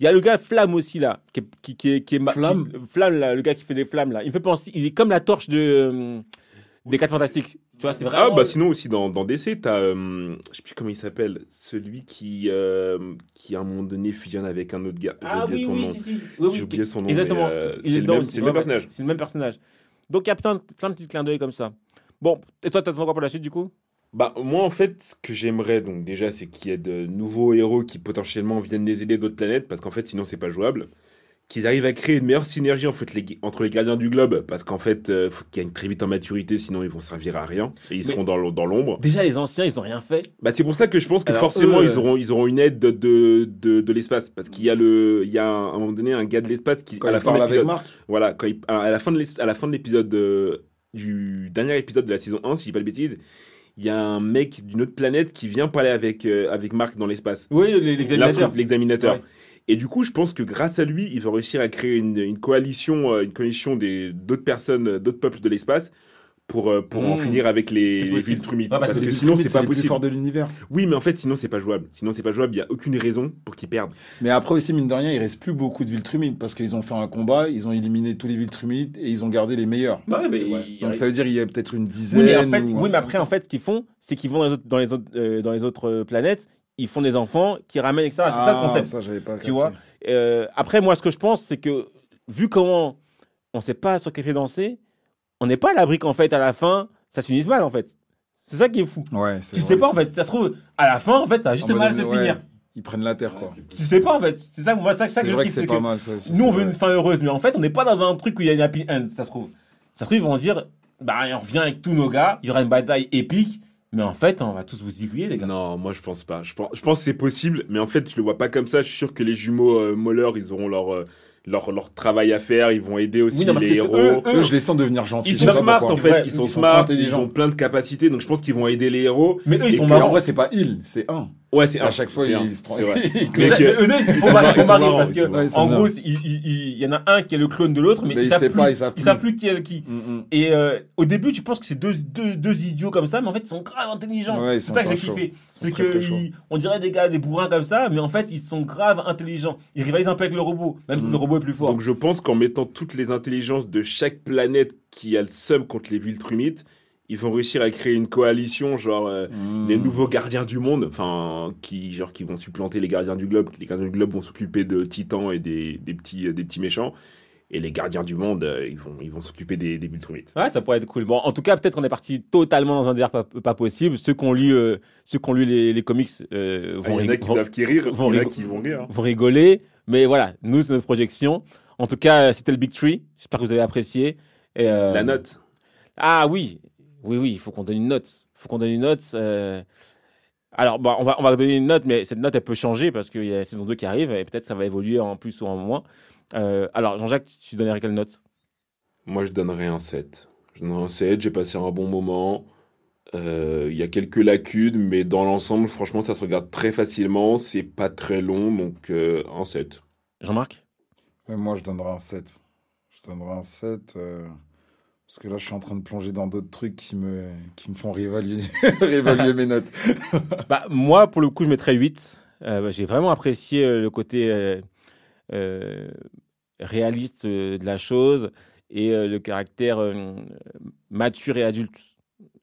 il y a, le gars Flamme aussi, là, qui est, qui, qui est, qui est ma- Flamme qui- Flamme, là, le gars qui fait des flammes, là. Il me fait penser, il est comme la torche de, euh, des 4 Fantastiques. Tu vois, c'est vraiment. Ah bah sinon aussi dans, dans DC t'as euh, je sais plus comment il s'appelle celui qui euh, qui à un moment donné fusionne avec un autre gars j'ai Ah oublié oui, son oui, nom si, si. Oui, oui, j'ai oublié son nom Exactement. mais, euh, Il c'est est le dedans même aussi. c'est le même personnage C'est le même personnage. Donc il y a plein, plein de petits clins d'œil comme ça. Bon, et toi, t'attends quoi pour la suite du coup? Bah moi en fait ce que j'aimerais donc déjà c'est qu'il y ait de nouveaux héros qui potentiellement viennent les aider d'autres planètes parce qu'en fait sinon c'est pas jouable. Qu'ils arrivent à créer une meilleure synergie en fait les- entre les gardiens du globe parce qu'en fait euh, faut qu'ils gagnent très vite en maturité sinon ils vont servir à rien et ils Mais- seront dans l'ombre. Déjà, les anciens, ils ont rien fait. Bah c'est pour ça que je pense que Alors, forcément eux, ils euh, auront ils auront une aide de de, de, de l'espace parce qu'il y a le il y a un, à un moment donné un gars de l'espace qui Quand à la il fin de parle avec l'épisode Marc, voilà quand il, à la fin de à la fin de l'épisode euh, du dernier épisode de la saison 1 si je dis pas de bêtises il y a un mec d'une autre planète qui vient parler avec euh, avec Marc dans l'espace Oui, l'examinateur. L'examinateur Ouais. et du coup je pense que grâce à lui il va réussir à créer une, une coalition euh, une coalition des d'autres personnes d'autres peuples de l'espace pour, euh, pour en Mmh, finir avec les, les. Viltrumites. Ouais, parce parce que sinon, c'est pas les plus possible. forts de l'univers. Oui, mais en fait, sinon, c'est pas jouable. Sinon, c'est pas jouable. Il y a aucune raison pour qu'ils perdent. Mais après aussi, mine de rien, il reste plus beaucoup de Viltrumites parce qu'ils ont fait un combat, ils ont éliminé tous les Viltrumites et ils ont gardé les meilleurs. Ouais, mais Donc ça veut dire qu'il y a peut-être une dizaine. Oui, mais en fait, ou un oui, mais après, en fait, ce qu'ils font, c'est qu'ils vont dans les autres, dans les autres, euh, dans les autres euh, planètes, ils font des enfants qui ramènent, etc. c'est ça le Ah, concept. ça, j'avais pas tu vois Euh, après, moi, ce que je pense, c'est que vu comment on sait pas sur quel pied danser, on n'est pas à l'abri qu'en fait, à la fin, ça se finisse mal, en fait. C'est ça qui est fou. Ouais, c'est Tu vrai, sais pas, en fait. Ça se trouve, à la fin, en fait, ça va juste en mal se ouais, finir. Ils prennent la terre, quoi. Tu sais pas, en fait. C'est ça, moi, c'est ça que je kiffe. c'est pas que mal, ça aussi. Nous, on veut vrai. une fin heureuse, mais en fait, on n'est pas dans un truc où il y a une happy end, ça se trouve. Ça se trouve, ils vont se dire, bah, on revient avec tous nos gars, il y aura une bataille épique, mais en fait, on va tous vous aiguiller, les gars. Non, moi je pense pas. Je pense, je pense que c'est possible, mais en fait je le vois pas comme ça. Je suis sûr que les jumeaux euh, Moller, ils auront leur, euh, leur leur travail à faire. Ils vont aider aussi Oui, non, parce les héros. eux, eux, Eux, je les sens devenir gentils. Ils sont smart pourquoi. en fait. Ouais, ils sont ils sont smart. Ils ont plein de capacités. Donc je pense qu'ils vont aider les héros. Mais eux, ils Et sont Mais en marrants. vrai, c'est pas il, c'est un. Ouais, c'est À un, chaque fois, ils se c'est vrai. Mais, eux deux, ils marrants, ils parce que, en gros, il, il- il- il y en a un qui est le clone de l'autre, mais, Mais ils, ils savent plus, pas, ils savent savent plus. qui est le qui. Mm, mm. Et euh, au début, tu penses que c'est deux, deux, deux idiots comme ça, mais en fait, ils sont grave intelligents. C'est ça que j'ai kiffé. C'est que on dirait des gars, des bourrins comme ça, mais en fait, ils sont grave intelligents. Ils rivalisent un peu avec le robot, même si Mm. le robot est plus fort. Donc je pense qu'en mettant toutes les intelligences de chaque planète qui a le seum contre les Viltrumites, ils vont réussir à créer une coalition, genre euh, Mm. les nouveaux gardiens du monde, enfin qui genre qui vont supplanter les gardiens du globe. Les gardiens du globe vont s'occuper de Titans et des, des petits euh, des petits méchants, et les gardiens du monde, euh, ils vont ils vont s'occuper des, des Viltrumites. Ouais, ça pourrait être cool. Bon, en tout cas, peut-être qu'on est parti totalement dans un délire pas, pas possible. Ceux qui ont lu, euh, ceux qui ont lu les, les comics Ah, vont, Il y en a qui vont- doivent qui rire, vont qui vont rire. vont rigoler. Mais voilà, nous, c'est notre projection. En tout cas, c'était le Big Tree. J'espère que vous avez apprécié. Et, La note. Ah oui, oui, oui, il faut qu'on donne une note. Il faut qu'on donne une note. euh, Alors, bah, on, va, on va donner une note, mais cette note, elle peut changer parce qu'il y a la saison 2 qui arrive et peut-être ça va évoluer en plus ou en moins. Euh, alors, Jean-Jacques, tu donnerais quelle note? Moi, je donnerais un 7. Je donnerais un 7, j'ai passé un bon moment. Euh, Il y a quelques lacunes, mais dans l'ensemble, franchement, ça se regarde très facilement. C'est pas très long, donc euh, un 7. Jean-Marc? Moi, je donnerais un 7. Je donnerais un 7. Parce que là, je suis en train de plonger dans d'autres trucs qui me, qui me font réévaluer, réévaluer mes notes. bah, Moi, pour le coup, je mettrais 8. Euh, J'ai vraiment apprécié euh, le côté euh, réaliste de la chose et le caractère mature et adulte.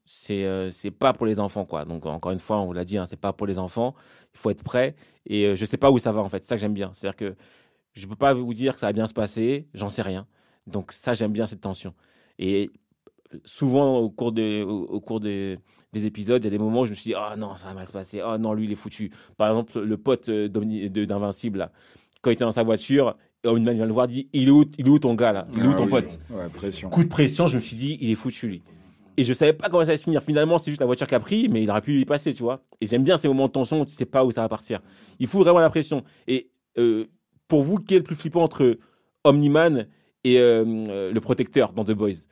C'est c'est pas pour les enfants, quoi. Donc, encore une fois, on vous l'a dit, hein, c'est pas pour les enfants. Il faut être prêt. Et je sais pas où ça va, en fait. C'est ça que j'aime bien. C'est-à-dire que je peux pas vous dire que ça va bien se passer. J'en sais rien. Donc, ça, j'aime bien cette tension. Et souvent, au cours, de, au, au cours des, des épisodes, il y a des moments où je me suis dit, oh non, ça va mal se passer. Oh non, lui, il est foutu. Par exemple, le pote euh, de- d'Invincible, quand il était dans sa voiture, Omniman vient le voir, dit, il est où, il est où ton gars, là? Il est où Ah ton oui. pote? Ouais, pression. Coup de pression, je me suis dit, il est foutu, lui. Et je savais pas comment ça allait se finir. Finalement, c'est juste la voiture qui a pris, mais il aurait pu y passer, tu vois. Et j'aime bien ces moments de tension où tu sais pas où ça va partir. Il faut vraiment la pression. Et euh, pour vous, qui est le plus flippant entre Omniman et euh, euh, le protecteur dans The Boys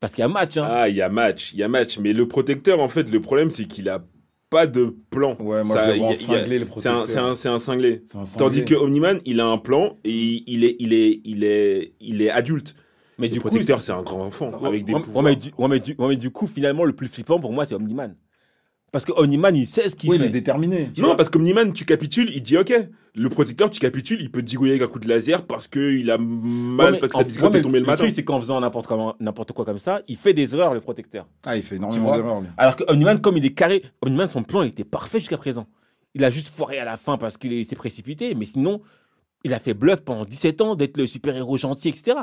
Parce qu'il y a match, hein. Ah, il y a match, il y a match. Mais le protecteur, en fait, le problème, c'est qu'il a pas de plan. Ouais, moi, Ça, je le vois en il y a- il y a- cinglé, le C'est un, protecteur. c'est un, c'est un cinglé. Un Tandis que cinglé. Omniman, il a un plan et il est, il est, il est, il est adulte. mais Le du coup, protecteur, c'est un grand enfant avec des Ouais, pouvoirs. ouais, mais du, ouais, mais du- ouais, mais du coup, finalement, le plus flippant pour moi, c'est Omniman. Parce que Omniman, il sait ce qu'il Oui, il fait. est déterminé. Non, vois parce qu'Omniman, tu capitules, il dit ok. Le protecteur, tu capitules, il peut te digouiller avec un coup de laser parce qu'il a mal, Ouais, parce que sa mais est tombée le, matin. truc, c'est qu'en faisant n'importe quoi comme ça, il fait des erreurs, le protecteur. Ah, il fait énormément d'erreurs, lui. Alors que Omniman, comme il est carré, Omniman, son plan, il était parfait jusqu'à présent. Il a juste foiré à la fin parce qu'il est- s'est précipité, mais sinon, il a fait bluff pendant 17 ans d'être le super-héros gentil, etc.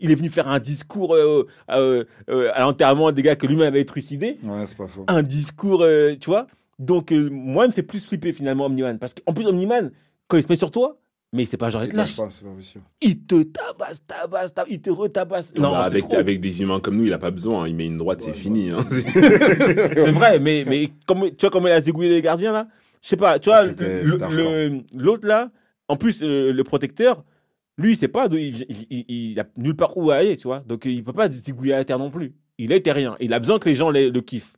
Il est venu faire un discours euh, euh, euh, à l'enterrement des gars que lui-même avait trucidé. Ouais, c'est pas faux. un discours, euh, tu vois. Donc, euh, moi, il me fait plus flipper finalement Omniman. Parce qu'en plus, Omniman, quand il se met sur toi, mais c'est pas genre il te lâche pas, pas possible. Il te tabasse, tabasse, tabasse, il te retabasse. Non, Bah, avec, trop. avec des humains comme nous, il a pas besoin. hein. Il met une droite, c'est fini. hein. C'est vrai, mais, mais comme, tu vois comment il a zigouillé les gardiens là Je sais pas, tu vois, l'autre là, en plus, euh, le protecteur, lui, il sait pas, il, il, nulle part où aller, tu vois. Donc, il peut pas zigouiller à terre non plus. Il est terrien. Il a besoin que les gens le, kiffent.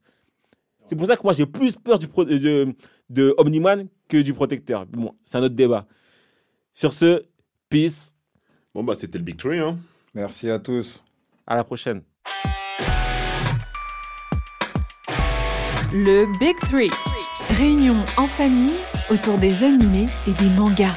C'est pour ça que moi, j'ai plus peur de, Omniman que du Protecteur. Bon, c'est un autre débat. Sur ce, peace. Bon, bah, c'était le Big Three. Hein. Merci à tous. À la prochaine. Le Big Three. Réunion en famille autour des animés et des mangas.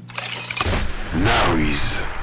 Now he's